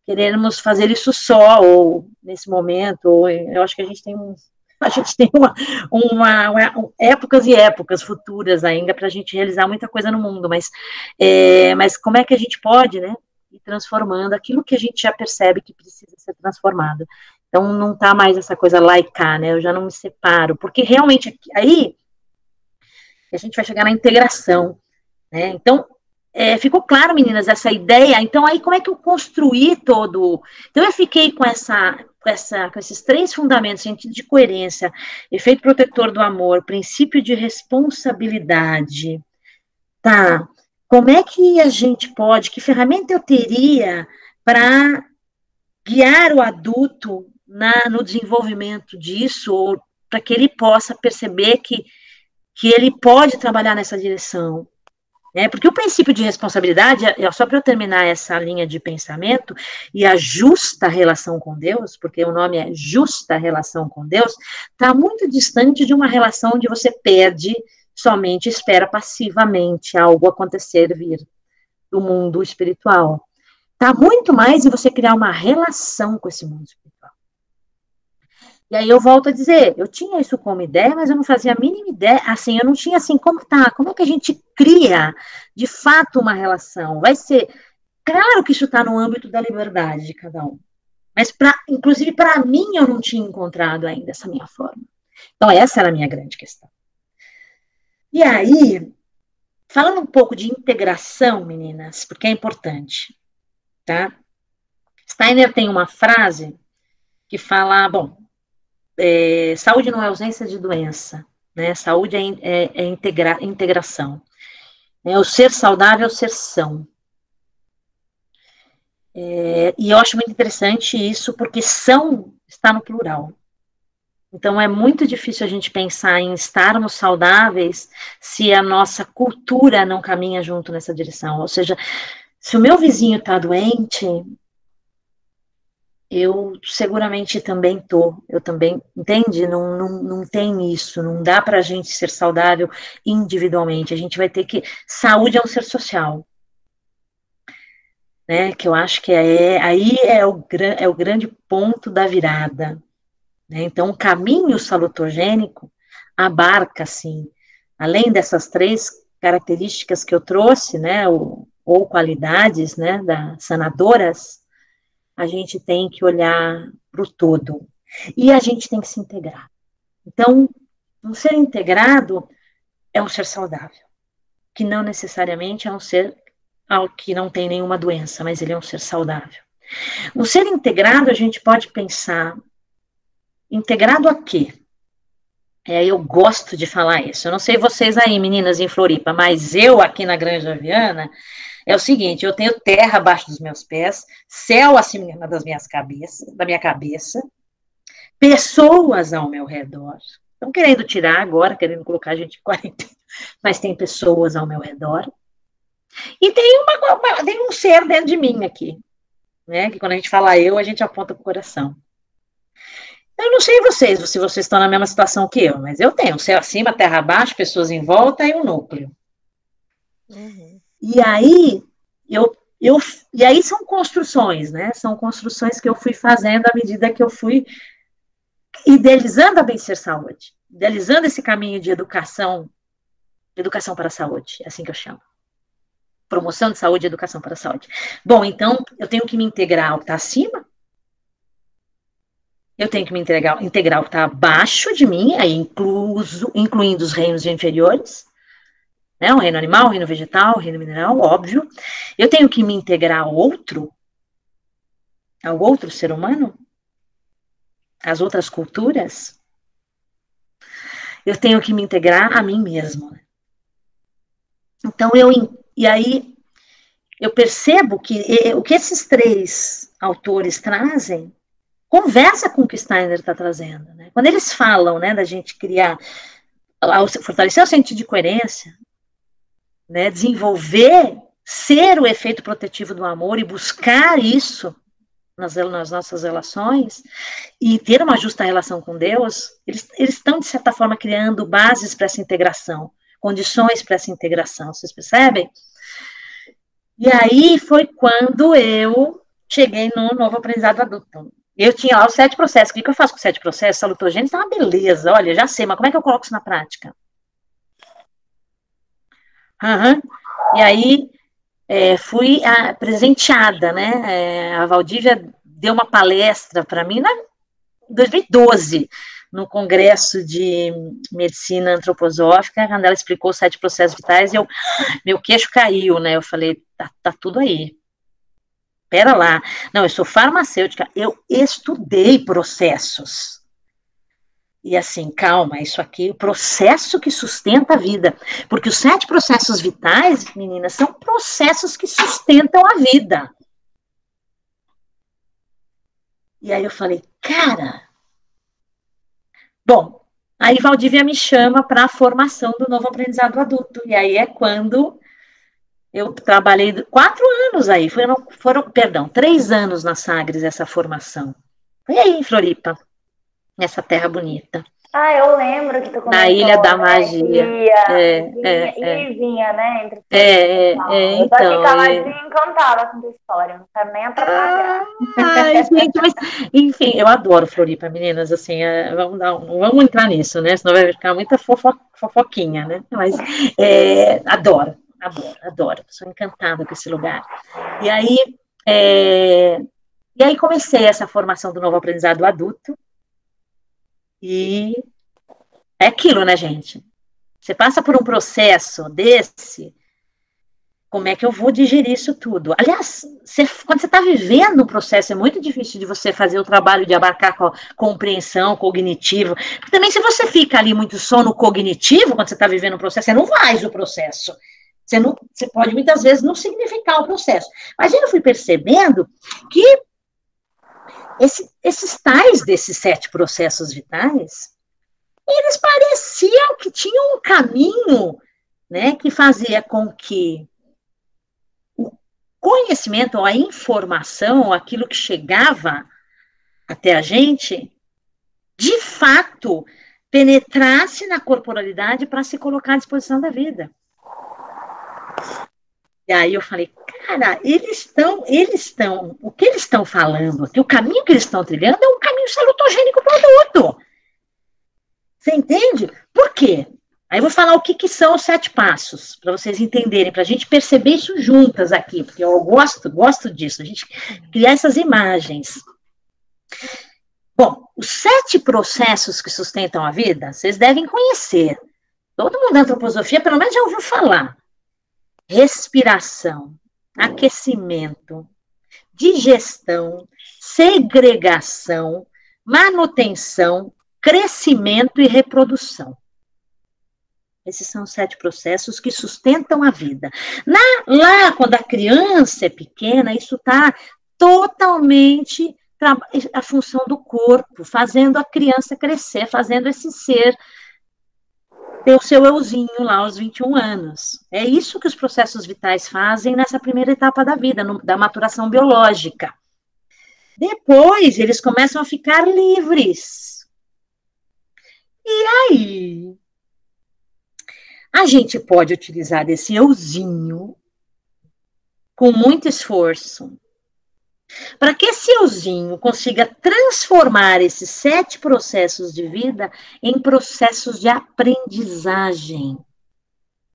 Queremos fazer isso só, ou nesse momento, ou eu acho que a gente tem um, a gente tem uma, uma, uma, épocas e épocas futuras ainda para a gente realizar muita coisa no mundo, mas, é, mas como é que a gente pode, né, ir transformando aquilo que a gente já percebe que precisa ser transformado. Então não está mais essa coisa laica, né? Eu já não me separo, porque realmente aí a gente vai chegar na integração, né? Então é, ficou claro, meninas, essa ideia. Então aí como é que eu construí todo? Então eu fiquei com essa essa, com esses três fundamentos, sentido de coerência, efeito protetor do amor, princípio de responsabilidade, tá? Como é que a gente pode, que ferramenta eu teria para guiar o adulto na, no desenvolvimento disso, ou para que ele possa perceber que, que ele pode trabalhar nessa direção? Né? Porque o princípio de responsabilidade, é, só para eu terminar essa linha de pensamento, e a justa relação com Deus, porque o nome é justa relação com Deus, está muito distante de uma relação onde você pede somente espera passivamente algo acontecer vir do mundo espiritual. Está muito mais em você criar uma relação com esse mundo espiritual. E aí eu volto a dizer, eu tinha isso como ideia, mas eu não fazia a mínima ideia, assim, eu não tinha assim, como tá, como é que a gente cria, de fato, uma relação? Vai ser, claro que isso está no âmbito da liberdade de cada um, mas, pra, inclusive, para mim, eu não tinha encontrado ainda essa minha forma. Então, essa era a minha grande questão. E aí, falando um pouco de integração, meninas, porque é importante, tá? Steiner tem uma frase que fala, bom, é, saúde não é ausência de doença, né? Saúde é, é, é integra, integração. É, o ser saudável é o ser são. É, e eu acho muito interessante isso, porque são está no plural. Então, é muito difícil a gente pensar em estarmos saudáveis se a nossa cultura não caminha junto nessa direção. Ou seja, se o meu vizinho está doente, eu seguramente também tô. Eu também, entende? Não, não, não tem isso. Não dá para a gente ser saudável individualmente. A gente vai ter que. Saúde é um ser social. Né, que eu acho que é aí é o, é o grande ponto da virada. Né? Então, o caminho salutogênico abarca, assim, além dessas três características que eu trouxe, né, ou, ou qualidades, né, da sanadoras, a gente tem que olhar para o todo. E a gente tem que se integrar. Então, um ser integrado é um ser saudável, que não necessariamente é um ser que não tem nenhuma doença, mas ele é um ser saudável. Um ser integrado, a gente pode pensar Integrado a quê? É, eu gosto de falar isso. Eu não sei vocês aí, meninas em Floripa, mas eu aqui na Granja Viana, é o seguinte, eu tenho terra abaixo dos meus pés, céu acima das minhas cabeças, da minha cabeça, pessoas ao meu redor. Estão querendo tirar agora, querendo colocar a gente em quarentena, mas tem pessoas ao meu redor. E tem, uma, tem um ser dentro de mim aqui, né? Que quando a gente fala eu, a gente aponta para o coração. Eu não sei vocês, se vocês estão na mesma situação que eu, mas eu tenho céu acima, terra abaixo, pessoas em volta e um núcleo. Uhum. E aí, eu, eu, e aí são construções, né? São construções que eu fui fazendo à medida que eu fui idealizando a bem-ser saúde, idealizando esse caminho de educação, educação para a saúde, é assim que eu chamo. Promoção de saúde e educação para a saúde. Bom, então eu tenho que me integrar ao que está acima, eu tenho que me entregar, integrar o que está abaixo de mim, aí incluso, incluindo os reinos inferiores, né, o reino animal, o reino vegetal, o reino mineral, óbvio. Eu tenho que me integrar ao outro, ao outro ser humano, às outras culturas. Eu tenho que me integrar a mim mesmo. Então, eu, e aí, eu percebo que o que esses três autores trazem conversa com o que Steiner está trazendo. Né? Quando eles falam né, da gente criar, fortalecer o sentido de coerência, né, desenvolver, ser o efeito protetivo do amor e buscar isso, nas, nas, nossas relações e ter uma justa relação com Deus, eles, eles estão, de certa forma, criando bases para essa integração, condições para essa integração, vocês percebem? E aí foi quando eu cheguei no novo aprendizado adulto. Eu tinha lá os sete processos. O que, que eu faço com os sete processos? Salutogênese é uma beleza, olha, já sei, mas como é que eu coloco isso na prática? Uhum. E aí é, fui a, presenteada, né? É, a Valdívia deu uma palestra para mim em 2012, no Congresso de Medicina Antroposófica, quando ela explicou os sete processos vitais, eu, meu queixo caiu, né? Eu falei, tá, tá tudo aí. Pera lá. Não, eu sou farmacêutica, eu estudei processos. E assim, calma, isso aqui é o processo que sustenta a vida. Porque os sete processos vitais, meninas, são processos que sustentam a vida. E aí eu falei, cara. Bom, aí Valdívia me chama para a formação do novo aprendizado adulto. E aí é quando eu trabalhei quatro anos aí, foram, foram perdão, três anos na Sagres essa formação. Foi aí em Floripa nessa terra bonita. Ah, eu lembro que tu comentou. Na Ilha da né, Magia. Ia, é, vinha, é, é. vinha, né? Entre é, é, é, então. Eu então, é... encantava com tua história, não quero nem atrapalhar. Ai, gente, mas, enfim, eu adoro Floripa, meninas, assim, é, vamos, dar vamos entrar nisso, né? Senão vai ficar muita fofo, fofoquinha, né? Mas é, adoro, adoro, adoro, sou encantada com esse lugar. E aí, é, e aí comecei essa formação do novo aprendizado adulto, e é aquilo, né, gente? Você passa por um processo desse, como é que eu vou digerir isso tudo? Aliás, você, quando você está vivendo um processo, é muito difícil de você fazer o trabalho de abarcar com a compreensão cognitiva. Porque também, se você fica ali muito só no cognitivo, quando você está vivendo um processo, você não faz o processo. Você, não, você pode muitas vezes não significar o processo. Mas eu fui percebendo que esse, esses tais desses sete processos vitais, eles pareciam que tinham um caminho né, que fazia com que o conhecimento, ou a informação, ou aquilo que chegava até a gente, de fato, penetrasse na corporalidade para se colocar à disposição da vida. E aí eu falei, cara, eles estão, eles estão, o que eles estão falando aqui, o caminho que eles estão trilhando é um caminho salutogênico produto. Você entende? Por quê? Aí eu vou falar o que, que são os sete passos, para vocês entenderem, para a gente perceber isso juntas aqui, porque eu gosto, gosto disso, a gente criar essas imagens. Bom, os sete processos que sustentam a vida, vocês devem conhecer. Todo mundo da antroposofia, pelo menos, já ouviu falar respiração, aquecimento, digestão, segregação, manutenção, crescimento e reprodução. Esses são os sete processos que sustentam a vida. Na, lá, quando a criança é pequena, isso está totalmente a função do corpo, fazendo a criança crescer, fazendo esse ser ter o seu euzinho lá aos 21 anos. É isso que os processos vitais fazem nessa primeira etapa da vida, no, da maturação biológica. Depois, eles começam a ficar livres. E aí? A gente pode utilizar desse euzinho com muito esforço para que esse euzinho consiga transformar esses sete processos de vida em processos de aprendizagem,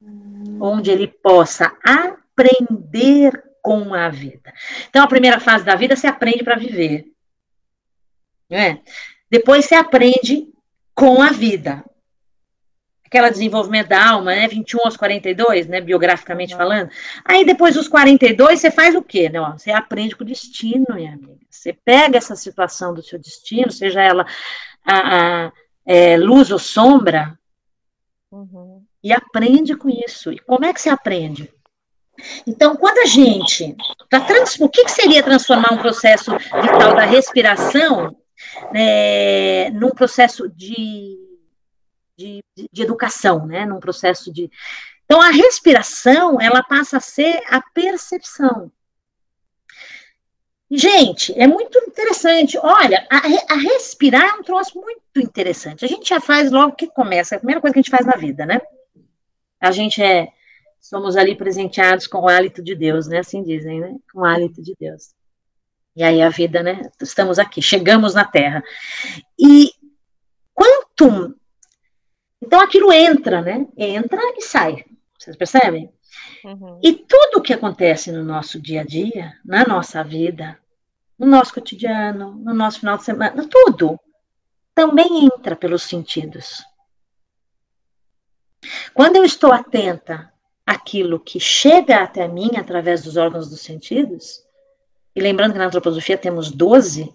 hum. onde ele possa aprender com a vida. Então, a primeira fase da vida você aprende para viver. Né? Depois você aprende com a vida aquela desenvolvimento da alma, né, 21 aos 42, né, biograficamente falando. Aí depois dos 42, você faz o quê? Né? Você aprende com o destino, minha amiga. Você pega essa situação do seu destino, seja ela a, a é, luz ou sombra, uhum. e aprende com isso. E como é que você aprende? Então, quando a gente. Trans, o que, que seria transformar um processo vital da respiração né, num processo de de, de, educação, né, num processo de. Então, a respiração, ela passa a ser a percepção. Gente, é muito interessante. Olha, a, a, respirar é um troço muito interessante. A gente já faz logo que começa, é a primeira coisa que a gente faz na vida, né? A gente é, somos ali presenteados com o hálito de Deus, né? Assim dizem, né? Com o hálito de Deus. E aí a vida, né? Estamos aqui, chegamos na Terra. E quanto. Então aquilo entra, né? Entra e sai. Vocês percebem? Uhum. E tudo o que acontece no nosso dia a dia, na nossa vida, no nosso cotidiano, no nosso final de semana, tudo, também entra pelos sentidos. Quando eu estou atenta àquilo que chega até mim através dos órgãos dos sentidos, e lembrando que na antroposofia temos 12,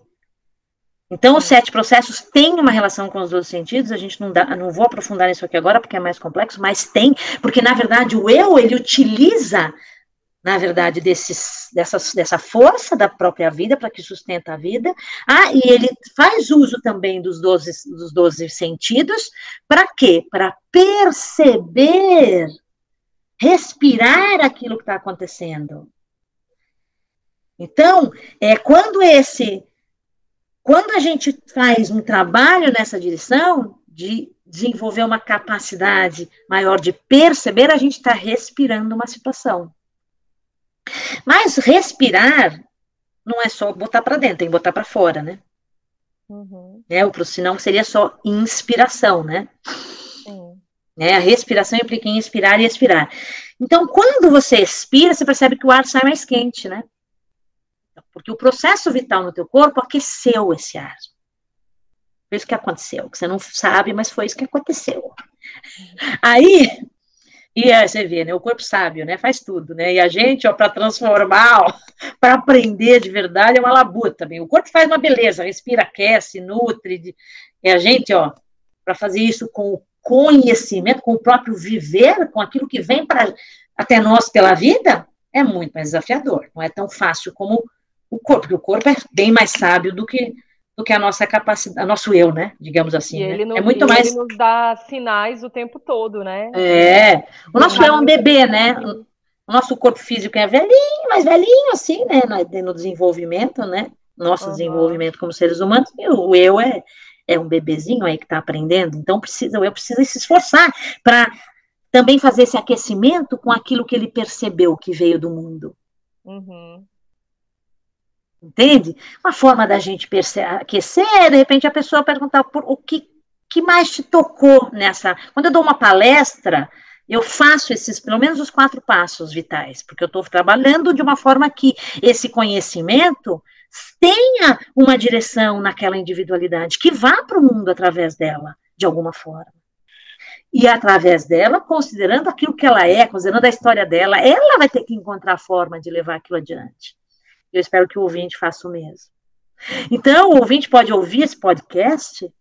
então, os sete processos têm uma relação com os dois sentidos, a gente não, dá, não vou aprofundar nisso aqui agora, porque é mais complexo, mas tem, porque, na verdade, o eu, ele utiliza, na verdade, desses, dessas, dessa força da própria vida, para que sustenta a vida, ah, e ele faz uso também dos 12, dos 12 sentidos, para quê? Para perceber, respirar aquilo que está acontecendo. Então, é quando esse quando a gente faz um trabalho nessa direção, de desenvolver uma capacidade maior de perceber, a gente está respirando uma situação. Mas respirar não é só botar para dentro, tem que botar para fora, né? Uhum. É, senão seria só inspiração, né? Sim. É, a respiração implica em inspirar e expirar. Então, quando você expira, você percebe que o ar sai mais quente, né? Porque o processo vital no teu corpo aqueceu esse ar. Foi isso que aconteceu, que você não sabe, mas foi isso que aconteceu. Aí, e aí você vê, né, o corpo sábio, né, faz tudo, né, e a gente, ó, para transformar, para aprender de verdade, é uma labuta também. O corpo faz uma beleza, respira, aquece, nutre, de, e a gente, ó, para fazer isso com o conhecimento, com o próprio viver, com aquilo que vem para até nós pela vida, é muito mais desafiador. Não é tão fácil como o corpo, porque o corpo é bem mais sábio do que do que a nossa capacidade, nosso eu, né? Digamos assim. Né? é muito mais. Ele nos dá sinais o tempo todo, né? É. O nosso eu é um bebê, né? O nosso corpo físico é velhinho, mais velhinho, assim, né? No desenvolvimento, né? Nosso uhum. desenvolvimento como seres humanos. O eu é, é um bebezinho aí que está aprendendo. Então, precisa, o eu precisa se esforçar para também fazer esse aquecimento com aquilo que ele percebeu que veio do mundo. Uhum. Entende? Uma forma da gente aquecer é, de repente, a pessoa perguntar por o que, que mais te tocou nessa. Quando eu dou uma palestra, eu faço esses, pelo menos os quatro passos vitais, porque eu estou trabalhando de uma forma que esse conhecimento tenha uma direção naquela individualidade, que vá para o mundo através dela, de alguma forma. E através dela, considerando aquilo que ela é, considerando a história dela, ela vai ter que encontrar a forma de levar aquilo adiante. Eu espero que o ouvinte faça o mesmo. Então, o ouvinte pode ouvir esse podcast,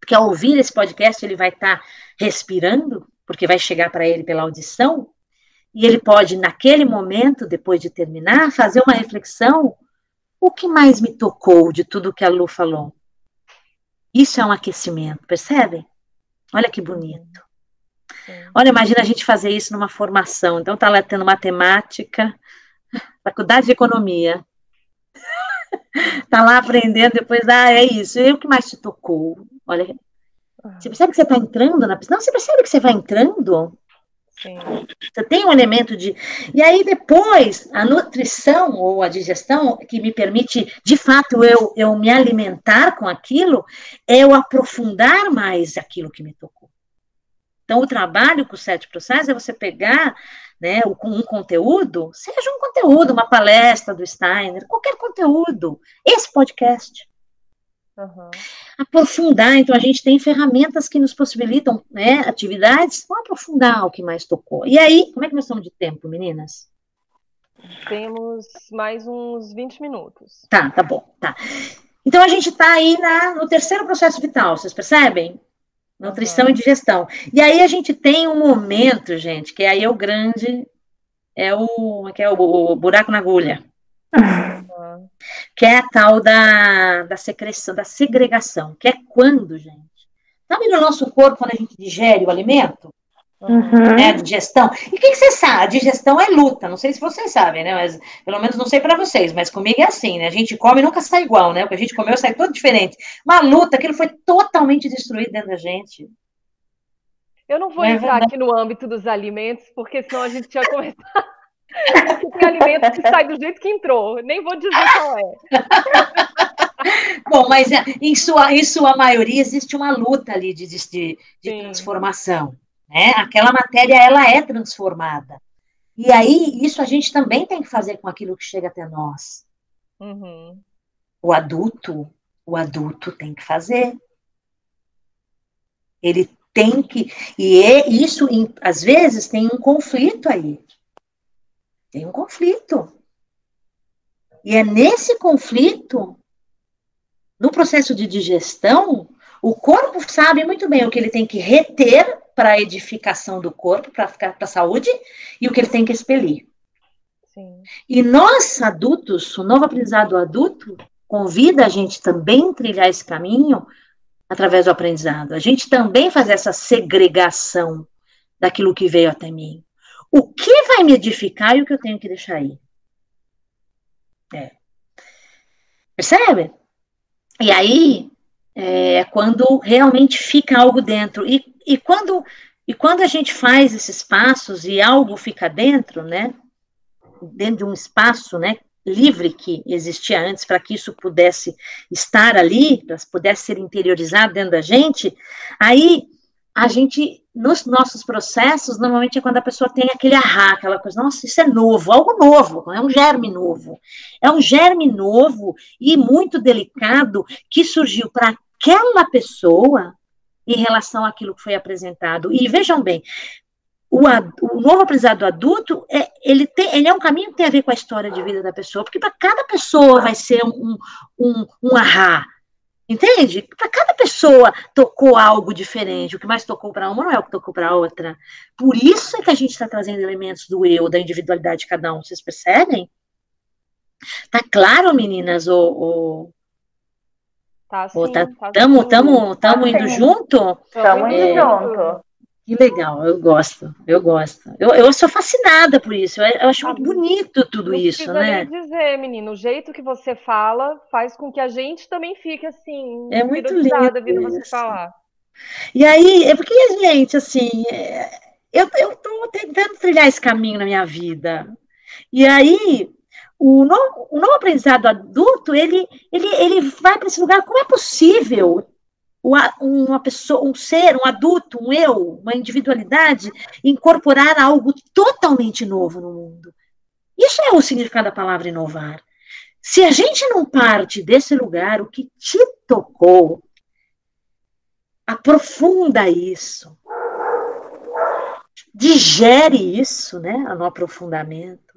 porque ao ouvir esse podcast ele vai estar tá respirando, porque vai chegar para ele pela audição, e ele pode, naquele momento, depois de terminar, fazer uma reflexão: o que mais me tocou de tudo que a Lu falou? Isso é um aquecimento, percebem? Olha que bonito. Olha, imagina a gente fazer isso numa formação. Então, está lá tendo matemática, Faculdade de Economia. Está lá aprendendo, depois, ah, é isso. E o que mais te tocou? Olha, você percebe que você está entrando na piscina? Não, você percebe que você vai entrando? Sim. Você tem um elemento de. E aí, depois, a nutrição ou a digestão, que me permite, de fato, eu, eu me alimentar com aquilo, é eu aprofundar mais aquilo que me tocou. Então, o trabalho com os sete processos é você pegar né, um conteúdo, seja um conteúdo, uma palestra do Steiner, qualquer conteúdo, esse podcast. Uhum. Aprofundar, então a gente tem ferramentas que nos possibilitam né, atividades, vamos aprofundar o que mais tocou. E aí, como é que nós estamos de tempo, meninas? Temos mais uns 20 minutos. Tá, tá bom, tá. Então a gente está aí na, no terceiro processo vital, vocês percebem? Nutrição uhum. e digestão. E aí a gente tem um momento, gente, que aí é o grande, é o, que é o, o buraco na agulha. Uhum. Que é a tal da, da secreção, da segregação, que é quando, gente? Sabe no nosso corpo, quando a gente digere o alimento? Uhum. Né, digestão. E o que, que, você sabe? A digestão é luta. Não sei se vocês sabem, né? Mas pelo menos não sei para vocês, mas comigo é assim, né? A gente come e nunca sai igual, né? O que a gente comeu sai todo diferente. Uma luta, aquilo foi totalmente destruído dentro da gente. Eu não vou é entrar verdade. aqui no âmbito dos alimentos, porque senão a gente tinha começado. tem alimento que sai do jeito que entrou. Nem vou dizer qual é. Bom, mas é, em sua, em sua maioria existe uma luta ali de, de, de transformação. Né? Aquela matéria ela é transformada. E aí, isso a gente também tem que fazer com aquilo que chega até nós. Uhum. O adulto, o adulto tem que fazer. Ele tem que. E é isso, às vezes, tem um conflito aí. Tem um conflito. E é nesse conflito no processo de digestão, o corpo sabe muito bem o que ele tem que reter para a edificação do corpo, para ficar para a saúde, e o que ele tem que expelir. Sim. E nós, adultos, o novo aprendizado adulto convida a gente também a trilhar esse caminho através do aprendizado. A gente também faz essa segregação daquilo que veio até mim. O que vai me edificar e o que eu tenho que deixar aí? É. Percebe? E aí é quando realmente fica algo dentro. E, e, quando, e quando a gente faz esses passos e algo fica dentro, né? Dentro de um espaço, né? Livre que existia antes, para que isso pudesse estar ali, pudesse ser interiorizado dentro da gente, aí a gente, nos nossos processos, normalmente é quando a pessoa tem aquele arra, aquela coisa, nossa, isso é novo, algo novo, é um germe novo. É um germe novo e muito delicado que surgiu para aquela pessoa em relação àquilo que foi apresentado. E vejam bem, o, o novo aprendizado adulto, é, ele, tem, ele é um caminho que tem a ver com a história de vida da pessoa, porque para cada pessoa vai ser um, um, um ahá, Entende? Para cada pessoa tocou algo diferente. O que mais tocou para uma não é o que tocou para outra. Por isso é que a gente está trazendo elementos do eu, da individualidade de cada um. Vocês percebem? Tá claro, meninas? Ou, ou... Tá sim. tá, tá tamo, tamo, tamo indo junto? Estamos indo é, junto. Que legal, eu gosto, eu gosto. Eu, eu sou fascinada por isso, eu, eu acho muito bonito tudo não isso, né? Nem dizer, menino, o jeito que você fala faz com que a gente também fique assim, é muito lindo vindo você falar. E aí, é porque, gente, assim, é, eu, eu tô tentando trilhar esse caminho na minha vida. E aí, o novo, o aprendizado adulto, ele, ele, ele vai para esse lugar, como é possível uma pessoa, um ser, um adulto, um eu, uma individualidade, incorporar algo totalmente novo no mundo. Isso é o significado da palavra inovar. Se a gente não parte desse lugar, o que te tocou, aprofunda isso. Digere isso, né, no aprofundamento.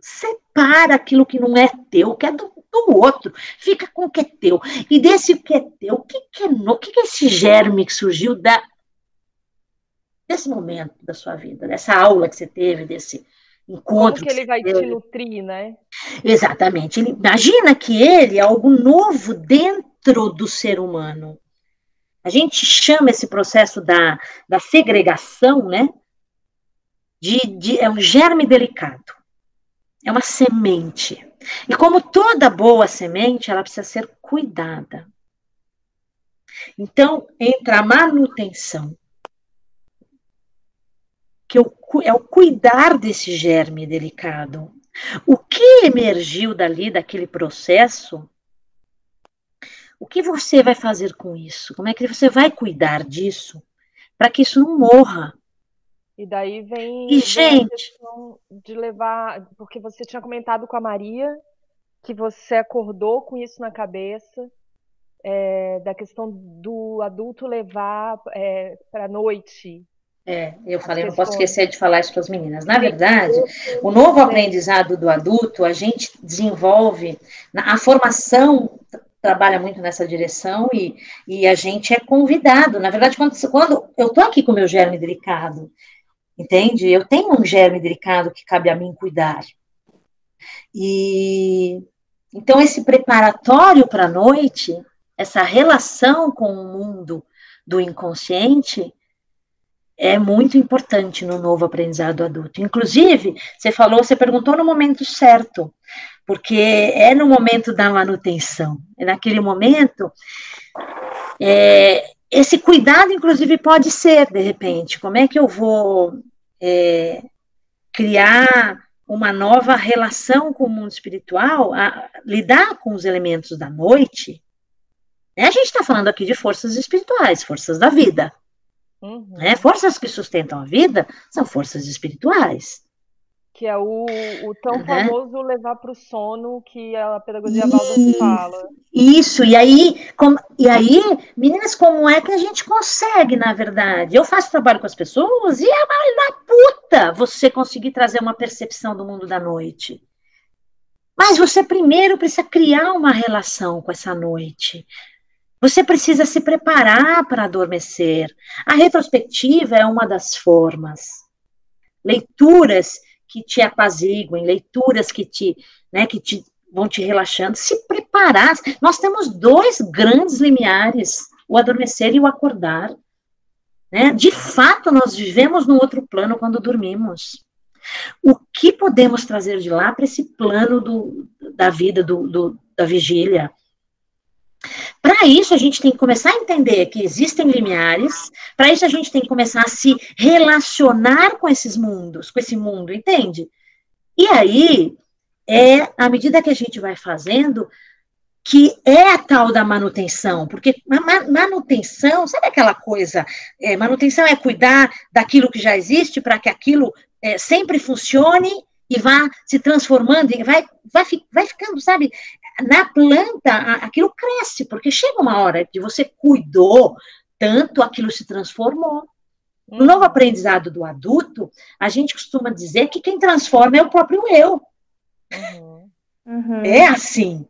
Separa aquilo que não é teu, que é do do outro, fica com o que é teu. E desse que é teu, o que, que é no, que, que é esse germe que surgiu da, desse momento da sua vida, dessa aula que você teve, desse encontro. Como que ele vai teve. te nutrir, né? Exatamente. Ele, imagina que ele é algo novo dentro do ser humano. A gente chama esse processo da, da segregação, né? De, de, é um germe delicado. É uma semente. E como toda boa semente, ela precisa ser cuidada. Então, entra a manutenção, que é o cuidar desse germe delicado. O que emergiu dali, daquele processo, o que você vai fazer com isso? Como é que você vai cuidar disso para que isso não morra? E daí vem, e, vem gente... a questão de levar, porque você tinha comentado com a Maria que você acordou com isso na cabeça, é, da questão do adulto levar é, para a noite. É, eu falei, não posso esquecer de falar isso para as meninas. Na verdade, o novo aprendizado do adulto, a gente desenvolve, a formação trabalha muito nessa direção e, e a gente é convidado. Na verdade, quando, quando eu estou aqui com o meu germe delicado, entende? Eu tenho um germe delicado que cabe a mim cuidar. E então esse preparatório para a noite, essa relação com o mundo do inconsciente, é muito importante no novo aprendizado adulto. Inclusive, você falou, você perguntou no momento certo, porque é no momento da manutenção, é naquele momento. É, esse cuidado, inclusive, pode ser, de repente, como é que eu vou é, criar uma nova relação com o mundo espiritual, a, lidar com os elementos da noite. Né? A gente está falando aqui de forças espirituais, forças da vida. Uhum. Né? Forças que sustentam a vida são forças espirituais. Que é o, o tão uhum. famoso levar para o sono que a pedagogia Waldorf fala. Isso, e aí, como, e aí, meninas, como é que a gente consegue, na verdade? Eu faço trabalho com as pessoas e é uma da puta você conseguir trazer uma percepção do mundo da noite. Mas você primeiro precisa criar uma relação com essa noite. Você precisa se preparar para adormecer. A retrospectiva é uma das formas. Leituras que te apaziguem, leituras que te, né, que te vão te relaxando, se preparar. Nós temos dois grandes limiares, o adormecer e o acordar. Né? De fato, nós vivemos num outro plano quando dormimos. O que podemos trazer de lá para esse plano do, da vida, do, do, da vigília? Para isso, a gente tem que começar a entender que existem limiares, para isso, a gente tem que começar a se relacionar com esses mundos, com esse mundo, entende? E aí, é à medida que a gente vai fazendo, que é a tal da manutenção, porque manutenção, sabe aquela coisa? É, manutenção é cuidar daquilo que já existe para que aquilo é, sempre funcione e vá se transformando, e vai, vai, vai ficando, sabe? Na planta, aquilo cresce, porque chega uma hora que você cuidou tanto, aquilo se transformou. No uhum. novo aprendizado do adulto, a gente costuma dizer que quem transforma é o próprio eu. Uhum. uhum. É assim,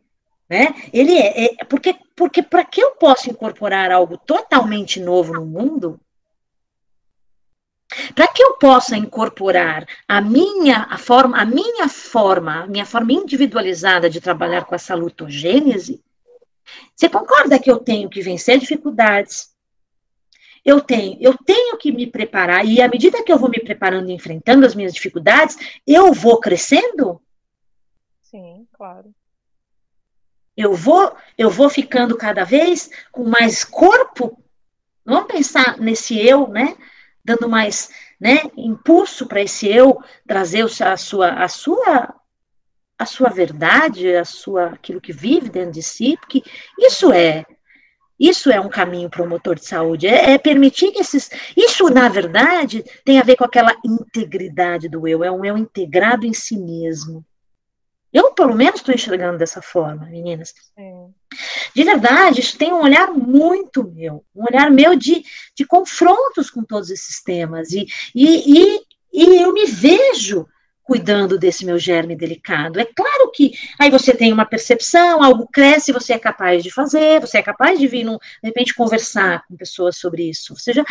né? Ele é, é porque porque para que eu possa incorporar algo totalmente novo no mundo, para que eu possa incorporar a minha a forma, a minha forma, a minha forma individualizada de trabalhar com essa lutogênese, você concorda que eu tenho que vencer dificuldades? Eu tenho, eu tenho que me preparar e à medida que eu vou me preparando e enfrentando as minhas dificuldades, eu vou crescendo? Sim, claro. Eu vou, eu vou ficando cada vez com mais corpo. Vamos pensar nesse eu, né? Dando mais né, impulso para esse eu trazer a sua, a sua a sua verdade, a sua aquilo que vive dentro de si, porque isso é isso é um caminho promotor de saúde, é, é, permitir que esses. Isso, na verdade, tem a ver com aquela integridade do eu, é um eu integrado em si mesmo. Eu, pelo menos, estou enxergando dessa forma, meninas. É. De verdade, isso tem um olhar muito meu, um olhar meu de, de confrontos com todos esses temas. E, e, e, e eu me vejo cuidando desse meu germe delicado. É claro que aí você tem uma percepção, algo cresce, você é capaz de fazer, você é capaz de vir, num, de repente, conversar com pessoas sobre isso. Você já,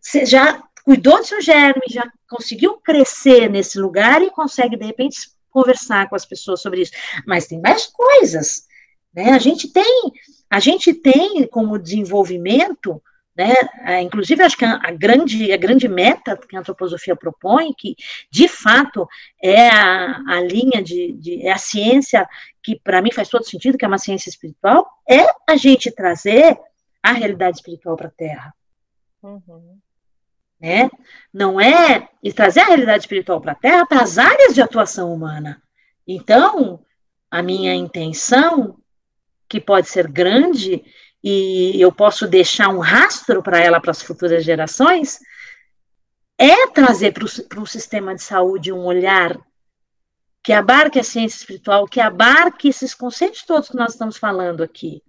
você já cuidou do seu germe, já conseguiu crescer nesse lugar e consegue, de repente, conversar com as pessoas sobre isso. Mas tem mais coisas, né? A gente tem, a gente tem como desenvolvimento, né? Inclusive, acho que a, grande, a grande meta que a antroposofia propõe, que de fato é a, a linha de, de, é a ciência que para mim faz todo sentido, que é uma ciência espiritual, é a gente trazer a realidade espiritual para a Terra. Uhum né? Não é e trazer a realidade espiritual para a Terra para as áreas de atuação humana. Então, a minha intenção, que pode ser grande e eu posso deixar um rastro para ela para as futuras gerações, é trazer para o sistema de saúde um olhar que abarque a ciência espiritual, que abarque esses conceitos todos que nós estamos falando aqui.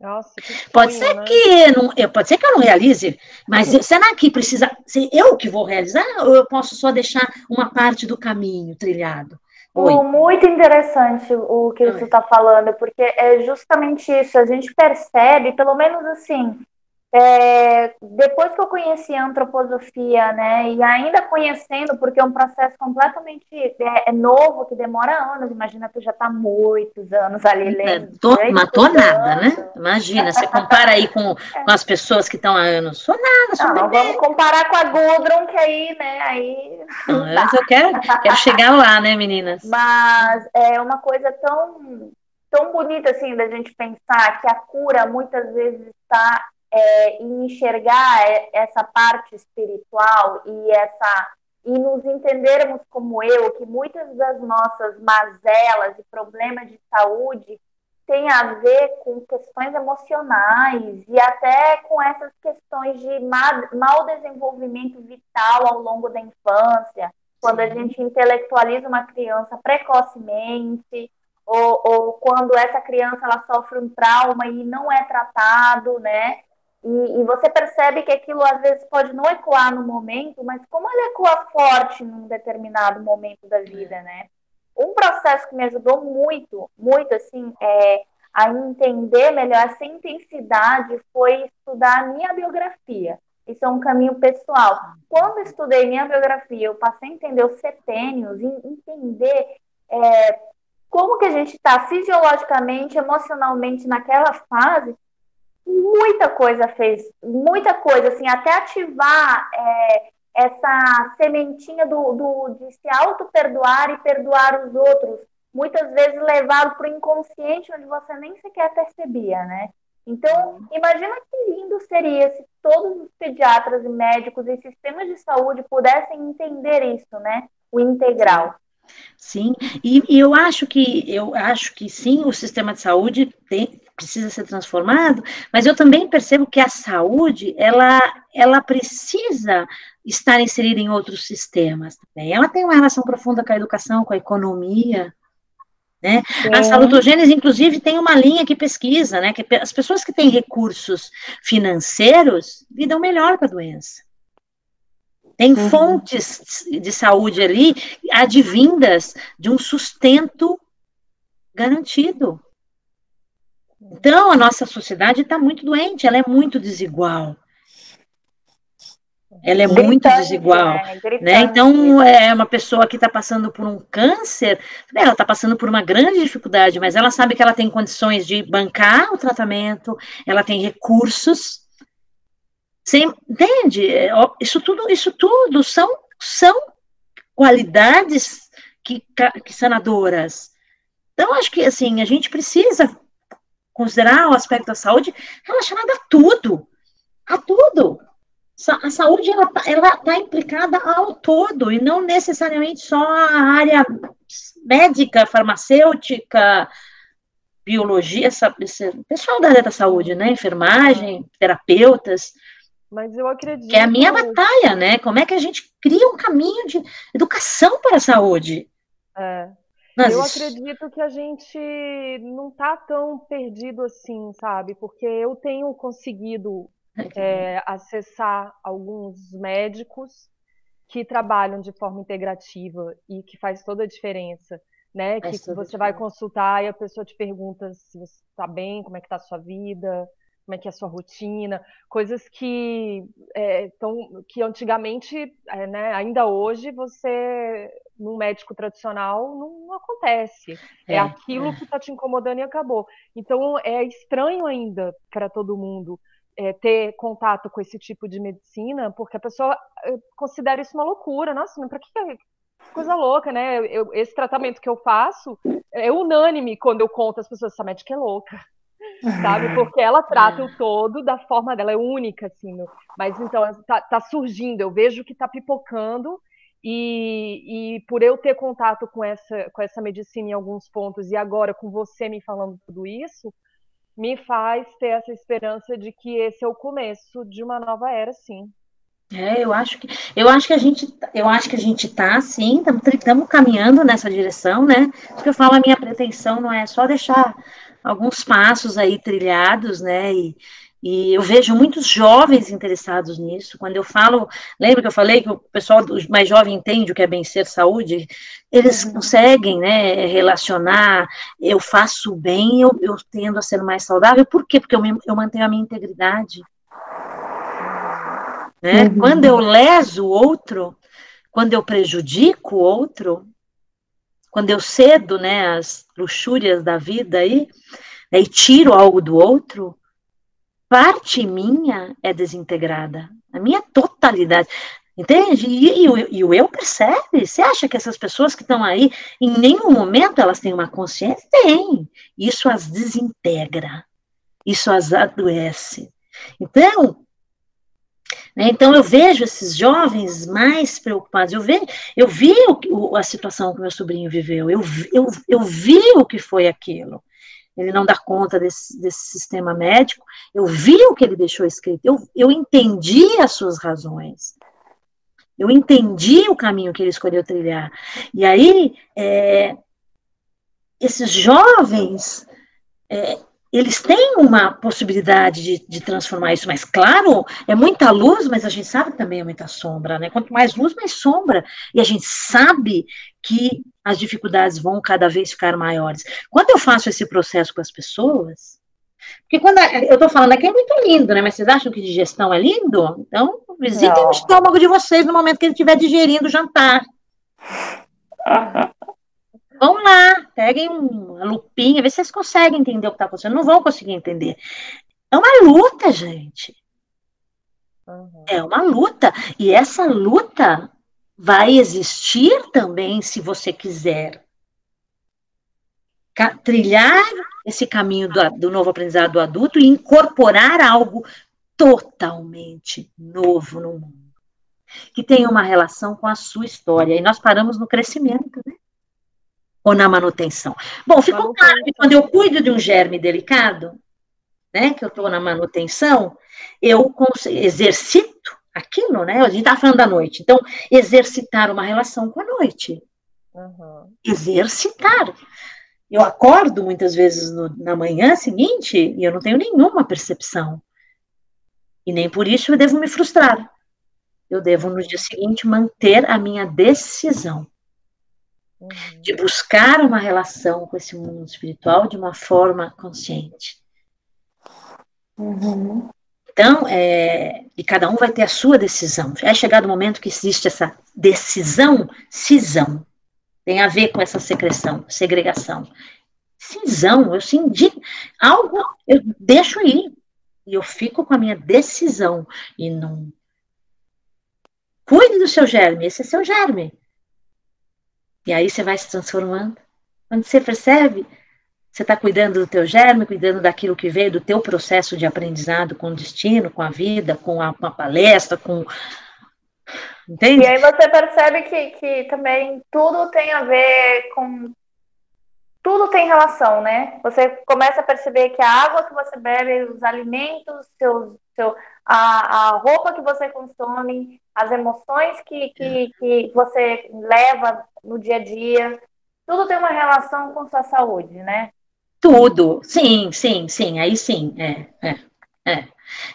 Nossa, pode ser né? que não, eu, pode ser que eu não realize, mas será que precisa ser eu que vou realizar ou eu posso só deixar uma parte do caminho trilhado? Oi. Muito interessante o que Oi. tu está falando, porque é justamente isso. A gente percebe, pelo menos assim, é, depois que eu conheci a antroposofia, né, e ainda conhecendo, porque é um processo completamente é, é novo, que demora anos, imagina que já está muitos anos ali É, lendo. tô, matou nada, né? Imagina, você compara aí com, com as pessoas que estão há anos. Sou nada, sou Não, vamos comparar com a Gudrun, que aí, né, aí Não, mas eu quero, quero chegar lá, né, meninas? Mas é uma coisa tão, tão bonita assim da gente pensar que a cura muitas vezes está é, em enxergar e- essa parte espiritual e essa e nos entendermos como eu, que muitas das nossas mazelas e problemas de saúde têm a ver com questões emocionais e até com essas questões de ma- mau desenvolvimento vital ao longo da infância quando a gente intelectualiza uma criança precocemente, ou, ou quando essa criança ela sofre um trauma e não é tratado, né? E, e você percebe que aquilo às vezes pode não ecoar no momento, mas como ele ecoa forte num determinado momento da vida, né? Um processo que me ajudou muito, muito assim, é, a entender melhor essa intensidade foi estudar a minha biografia. Isso é um caminho pessoal. Quando estudei minha biografia, eu passei a entender os setênios, entender é, como que a gente está fisiologicamente, emocionalmente naquela fase. Muita coisa fez, muita coisa, assim, até ativar é, essa sementinha do, do, de se auto-perdoar e perdoar os outros. Muitas vezes levado para o inconsciente, onde você nem sequer percebia, né? Então, imagina que lindo seria se todos os pediatras e médicos e sistemas de saúde pudessem entender isso, né? O integral. Sim, e, e eu acho que eu acho que sim, o sistema de saúde tem, precisa ser transformado, mas eu também percebo que a saúde ela, ela precisa estar inserida em outros sistemas também. Ela tem uma relação profunda com a educação, com a economia. Né? A salutogênese, inclusive, tem uma linha que pesquisa, né? Que as pessoas que têm recursos financeiros lidam melhor com a doença. Tem uhum. fontes de saúde ali advindas de um sustento garantido. Então, a nossa sociedade está muito doente, ela é muito desigual. Ela é Gritante, muito desigual, né? né? Então, é uma pessoa que está passando por um câncer, ela está passando por uma grande dificuldade, mas ela sabe que ela tem condições de bancar o tratamento, ela tem recursos, você entende? Isso tudo, isso tudo são, são qualidades que, que sanadoras. Então, acho que assim, a gente precisa considerar o aspecto da saúde relacionado a tudo. A tudo. A saúde ela ela está implicada ao todo e não necessariamente só a área médica, farmacêutica, biologia, essa, esse pessoal da área da saúde, né? Enfermagem, terapeutas. Mas eu acredito. Que é a minha batalha, né? Como é que a gente cria um caminho de educação para a saúde? É. Mas eu isso... acredito que a gente não tá tão perdido assim, sabe? Porque eu tenho conseguido é, acessar alguns médicos que trabalham de forma integrativa e que faz toda a diferença, né? Faz que você vai consultar e a pessoa te pergunta se você está bem, como é que está a sua vida, como é que é a sua rotina, coisas que é, tão, que antigamente, é, né, ainda hoje, você, num médico tradicional, não, não acontece. É, é aquilo que está te incomodando e acabou. Então, é estranho ainda para todo mundo é, ter contato com esse tipo de medicina, porque a pessoa considera isso uma loucura. Nossa, mas para que coisa louca, né? Eu, esse tratamento que eu faço é unânime quando eu conto às pessoas, essa médica é louca sabe? Porque ela trata o todo da forma dela, é única, assim. No... Mas então, tá, tá, surgindo, eu vejo que tá pipocando, e, e por eu ter contato com essa, com essa medicina em alguns pontos, e agora com você me falando tudo isso, me faz ter essa esperança de que esse é o começo de uma nova era, sim. É, eu acho que eu acho que a gente eu acho que a gente tá sim, estamos caminhando nessa direção, né? Porque eu falo a minha pretensão não é só deixar alguns passos aí trilhados, né? E, e eu vejo muitos jovens interessados nisso. Quando eu falo, lembra que eu falei que o pessoal mais jovem entende o que é bem-ser saúde? Eles uhum. conseguem, né, relacionar. Eu faço bem, eu, eu tendo a ser mais saudável. Por quê? Porque eu, me, eu mantenho a minha integridade. Né? Uhum. Quando eu leso o outro, quando eu prejudico o outro, quando eu cedo né, as luxúrias da vida aí, né, e tiro algo do outro, parte minha é desintegrada. A minha totalidade. Entende? E, e, e, o eu percebe. Você acha que essas pessoas que estão aí, em nenhum momento elas têm uma consciência? Tem. Isso as desintegra. Isso as adoece. Então, né, então eu vejo esses jovens mais preocupados. Eu, ve, eu vi o, a situação que meu sobrinho viveu. Eu, eu, eu vi o que foi aquilo ele não dá conta desse, desse sistema médico. Eu vi o que ele deixou escrito, eu, eu entendi as suas razões. Eu entendi o caminho que ele escolheu trilhar. E aí, é, esses jovens, é, eles têm uma possibilidade de, de, transformar isso, mas claro, é muita luz, mas a gente sabe que também é muita sombra, né? Quanto mais luz, mais sombra. E a gente sabe que as dificuldades vão cada vez ficar maiores. Quando eu faço esse processo com as pessoas, porque quando eu estou falando aqui é muito lindo, né? Mas vocês acham que digestão é lindo? Então, visitem Não. o estômago de vocês no momento que ele estiver digerindo o jantar. Vão lá, peguem uma lupinha, vê se vocês conseguem entender o que está acontecendo. Não vão conseguir entender. É uma luta, gente. Uhum. É uma luta. E essa luta vai existir também se você quiser trilhar esse caminho do, do novo aprendizado do adulto e incorporar algo totalmente novo no mundo, que tem uma relação com a sua história. E nós paramos no crescimento, né? Ou na manutenção. Bom, ficou claro que quando eu cuido de um germe delicado, né, que eu estou na manutenção, eu exercito aquilo, né? A gente está falando da noite. Então, exercitar uma relação com a noite. Uhum. Exercitar. Eu acordo muitas vezes no, na manhã seguinte e eu não tenho nenhuma percepção. E nem por isso eu devo me frustrar. Eu devo, no dia seguinte, manter a minha decisão uhum. de buscar uma relação com esse mundo espiritual de uma forma consciente. Uhum. Então, é, e cada um vai ter a sua decisão. É chegado o momento que existe essa decisão, cisão. Tem a ver com essa secreção, segregação. Cisão, eu senti algo, eu deixo ir. E eu fico com a minha decisão. E não. Cuide do seu germe, esse é seu germe. E aí você vai se transformando. Quando você percebe, você está cuidando do teu germe, cuidando daquilo que veio do teu processo de aprendizado com o destino, com a vida, com a, com a palestra, com Entende? E aí você percebe que, que também tudo tem a ver com. Tudo tem relação, né? Você começa a perceber que a água que você bebe, os alimentos, seu, seu, a, a roupa que você consome, as emoções que, que, que você leva no dia a dia, tudo tem uma relação com sua saúde, né? Tudo, sim, sim, sim, aí sim, é, é, é.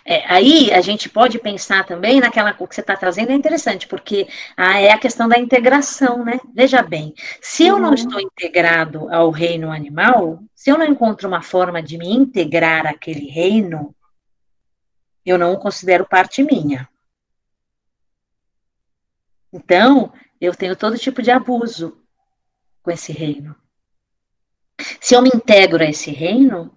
é aí a gente pode pensar também naquela que você está trazendo, é interessante, porque ah, é a questão da integração, né? Veja bem, se eu não uhum. estou integrado ao reino animal, se eu não encontro uma forma de me integrar àquele reino, eu não o considero parte minha. Então, eu tenho todo tipo de abuso com esse reino. Se eu me integro a esse reino,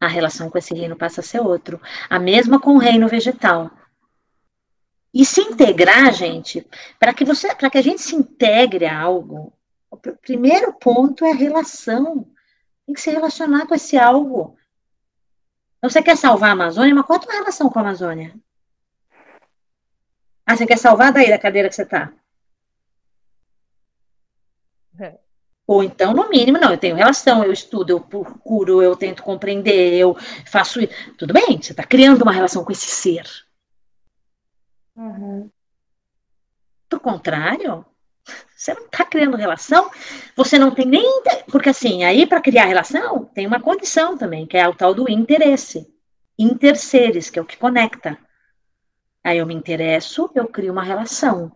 a relação com esse reino passa a ser outro. A mesma com o reino vegetal. E se integrar, gente, para que você, para que a gente se integre a algo, o primeiro ponto é a relação. Tem que se relacionar com esse algo. Então, você quer salvar a Amazônia, mas qual é a tua relação com a Amazônia? Ah, você quer salvar daí da cadeira que você está? É. Ou então, no mínimo, não, eu tenho relação, eu estudo, eu procuro, eu tento compreender, eu faço. Tudo bem, você está criando uma relação com esse ser. Uhum. Do contrário, você não está criando relação, você não tem nem. Porque assim, aí para criar relação, tem uma condição também, que é o tal do interesse. Interseres, que é o que conecta. Aí eu me interesso, eu crio uma relação.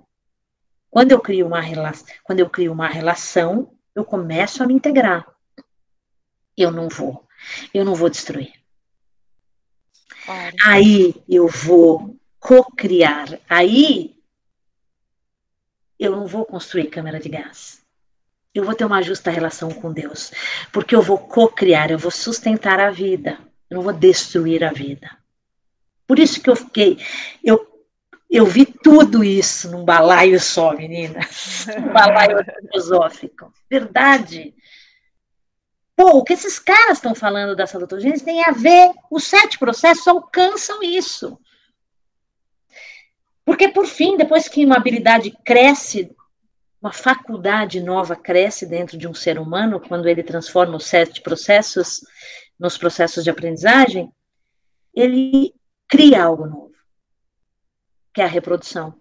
Quando eu crio uma relação, quando eu crio uma relação, eu começo a me integrar. Eu não vou, eu não vou destruir. Claro. Aí eu vou co-criar. Aí eu não vou construir câmera de gás. Eu vou ter uma justa relação com Deus, porque eu vou co-criar, eu vou sustentar a vida, eu não vou destruir a vida. Por isso que eu fiquei, eu eu vi tudo isso num balaio só, menina. Um balaio filosófico. Verdade. Pô, o que esses caras estão falando da salutogênese tem a ver, os sete processos alcançam isso. Porque, por fim, depois que uma habilidade cresce, uma faculdade nova cresce dentro de um ser humano, quando ele transforma os sete processos nos processos de aprendizagem, ele cria algo novo, que é a reprodução.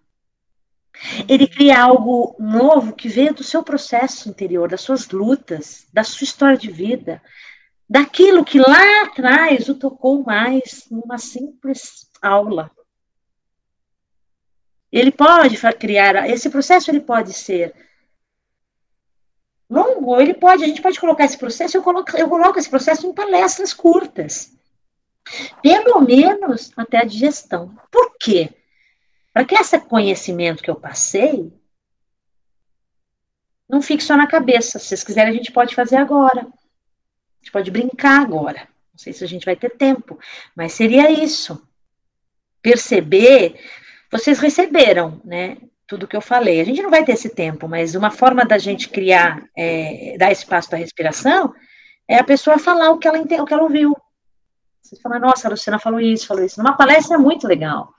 Ele cria algo novo que veio do seu processo interior, das suas lutas, da sua história de vida, daquilo que lá atrás o tocou mais numa simples aula. Ele pode criar, esse processo ele pode ser longo, ele pode, a gente pode colocar esse processo, eu coloco, eu coloco esse processo em palestras curtas. Pelo menos até a digestão. Por quê? Para que esse conhecimento que eu passei não fique só na cabeça. Se vocês quiserem, a gente pode fazer agora. A gente pode brincar agora. Não sei se a gente vai ter tempo, mas seria isso. Perceber vocês receberam, né? Tudo que eu falei. A gente não vai ter esse tempo, mas uma forma da gente criar, é, dar espaço para respiração, é a pessoa falar o que ela, o que ela ouviu. Você fala, nossa, a Luciana falou isso, falou isso. Numa palestra é muito legal.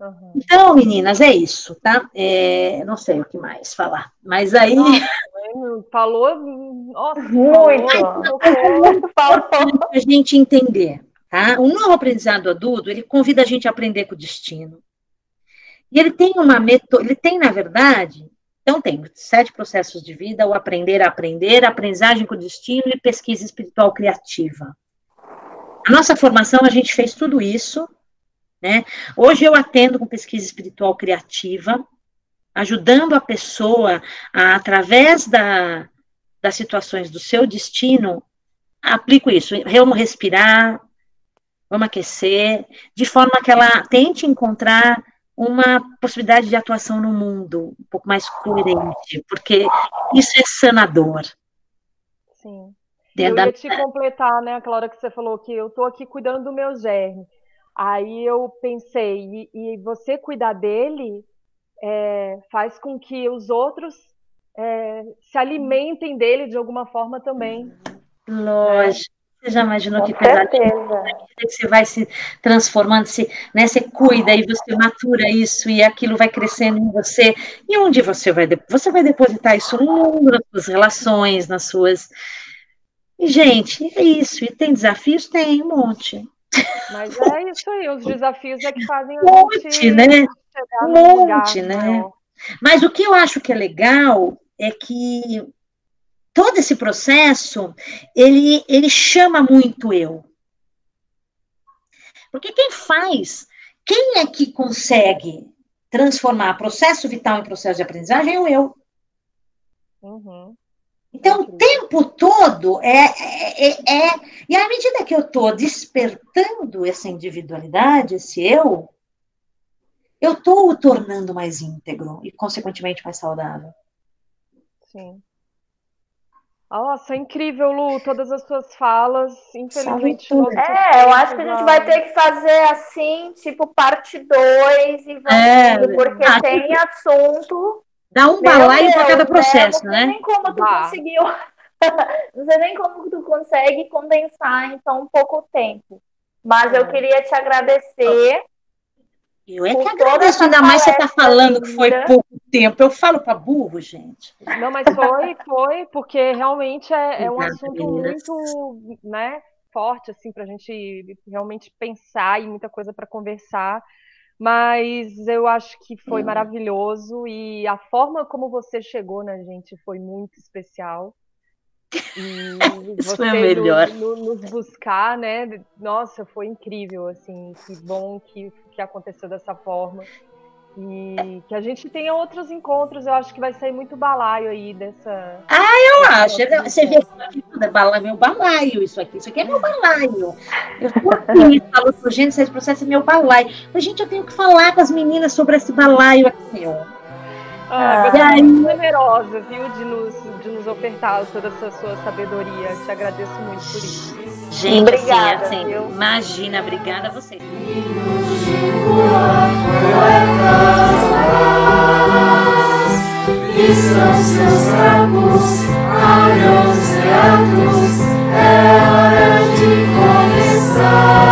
Uhum. Então, meninas, é isso, tá? É, não sei o que mais falar. Mas aí. falou. Nossa, muito. Muito falou. a gente entender, tá? O novo aprendizado adulto, ele convida a gente a aprender com o destino. E ele tem uma metodia, ele tem, na verdade, então tem sete processos de vida, o aprender a aprender, aprendizagem com destino e pesquisa espiritual criativa. A nossa formação, a gente fez tudo isso, né? Hoje eu atendo com pesquisa espiritual criativa, ajudando a pessoa a, através da, das situações do seu destino, aplico isso, vamos respirar, vamos aquecer, de forma que ela tente encontrar uma possibilidade de atuação no mundo um pouco mais coerente, porque isso é sanador. Sim. Eu ia te completar, né, aquela hora que você falou que eu estou aqui cuidando do meu germe. Aí eu pensei, e, e você cuidar dele é, faz com que os outros é, se alimentem dele de alguma forma também. Lógico. Você já imaginou Com que pesado que você vai se transformando, se, né, você cuida e você matura isso e aquilo vai crescendo em você. E onde você vai você vai depositar isso no mundo, nas suas relações, nas suas e, gente, é isso. E tem desafios? Tem um monte. Mas é isso aí, os desafios é que fazem um monte, gente né? Um monte, né? Mas o que eu acho que é legal é que todo esse processo, ele, ele chama muito eu. Porque quem faz, quem é que consegue transformar processo vital em processo de aprendizagem é o eu. Uhum. Então, o tempo todo é, é, é, é, E à medida que eu estou despertando essa individualidade, esse eu, eu estou o tornando mais íntegro e, consequentemente, mais saudável. Sim. Nossa, incrível, Lu, todas as suas falas. Infelizmente, É, eu acho que a gente vai ter que fazer assim, tipo, parte 2 e vamos é, porque ah, tem tipo, assunto. Dá um balaio para cada processo, né? Não sei nem como tu ah. conseguiu. não sei nem como tu consegue condensar em tão pouco tempo. Mas é. eu queria te agradecer eu é que agradeço, ainda mais você está falando que foi pouco tempo. Eu falo para burro, gente. Não, mas foi, foi, porque realmente é, é um assunto muito né, forte, assim, para a gente realmente pensar e muita coisa para conversar. Mas eu acho que foi hum. maravilhoso e a forma como você chegou na gente foi muito especial. E Isso foi melhor. No, no, nos buscar, né? Nossa, foi incrível, assim. Que bom que, que aconteceu dessa forma. E que a gente tenha outros encontros, eu acho que vai sair muito balaio aí dessa. Ah, eu acho. Você vê é meu balaio, isso aqui. Isso aqui é meu balaio. Eu tô aqui, com gente, esse processo é meu balaio. Mas, gente, eu tenho que falar com as meninas sobre esse balaio aqui, ó. Ah, você é muito generosa, viu, de nos, de nos ofertar toda essa sua sabedoria. Te agradeço muito por isso. Gente, assim, obrigada, assim, assim, imagina, obrigada a vocês. E são seus trapos, alhos, gratos, é hora de começar.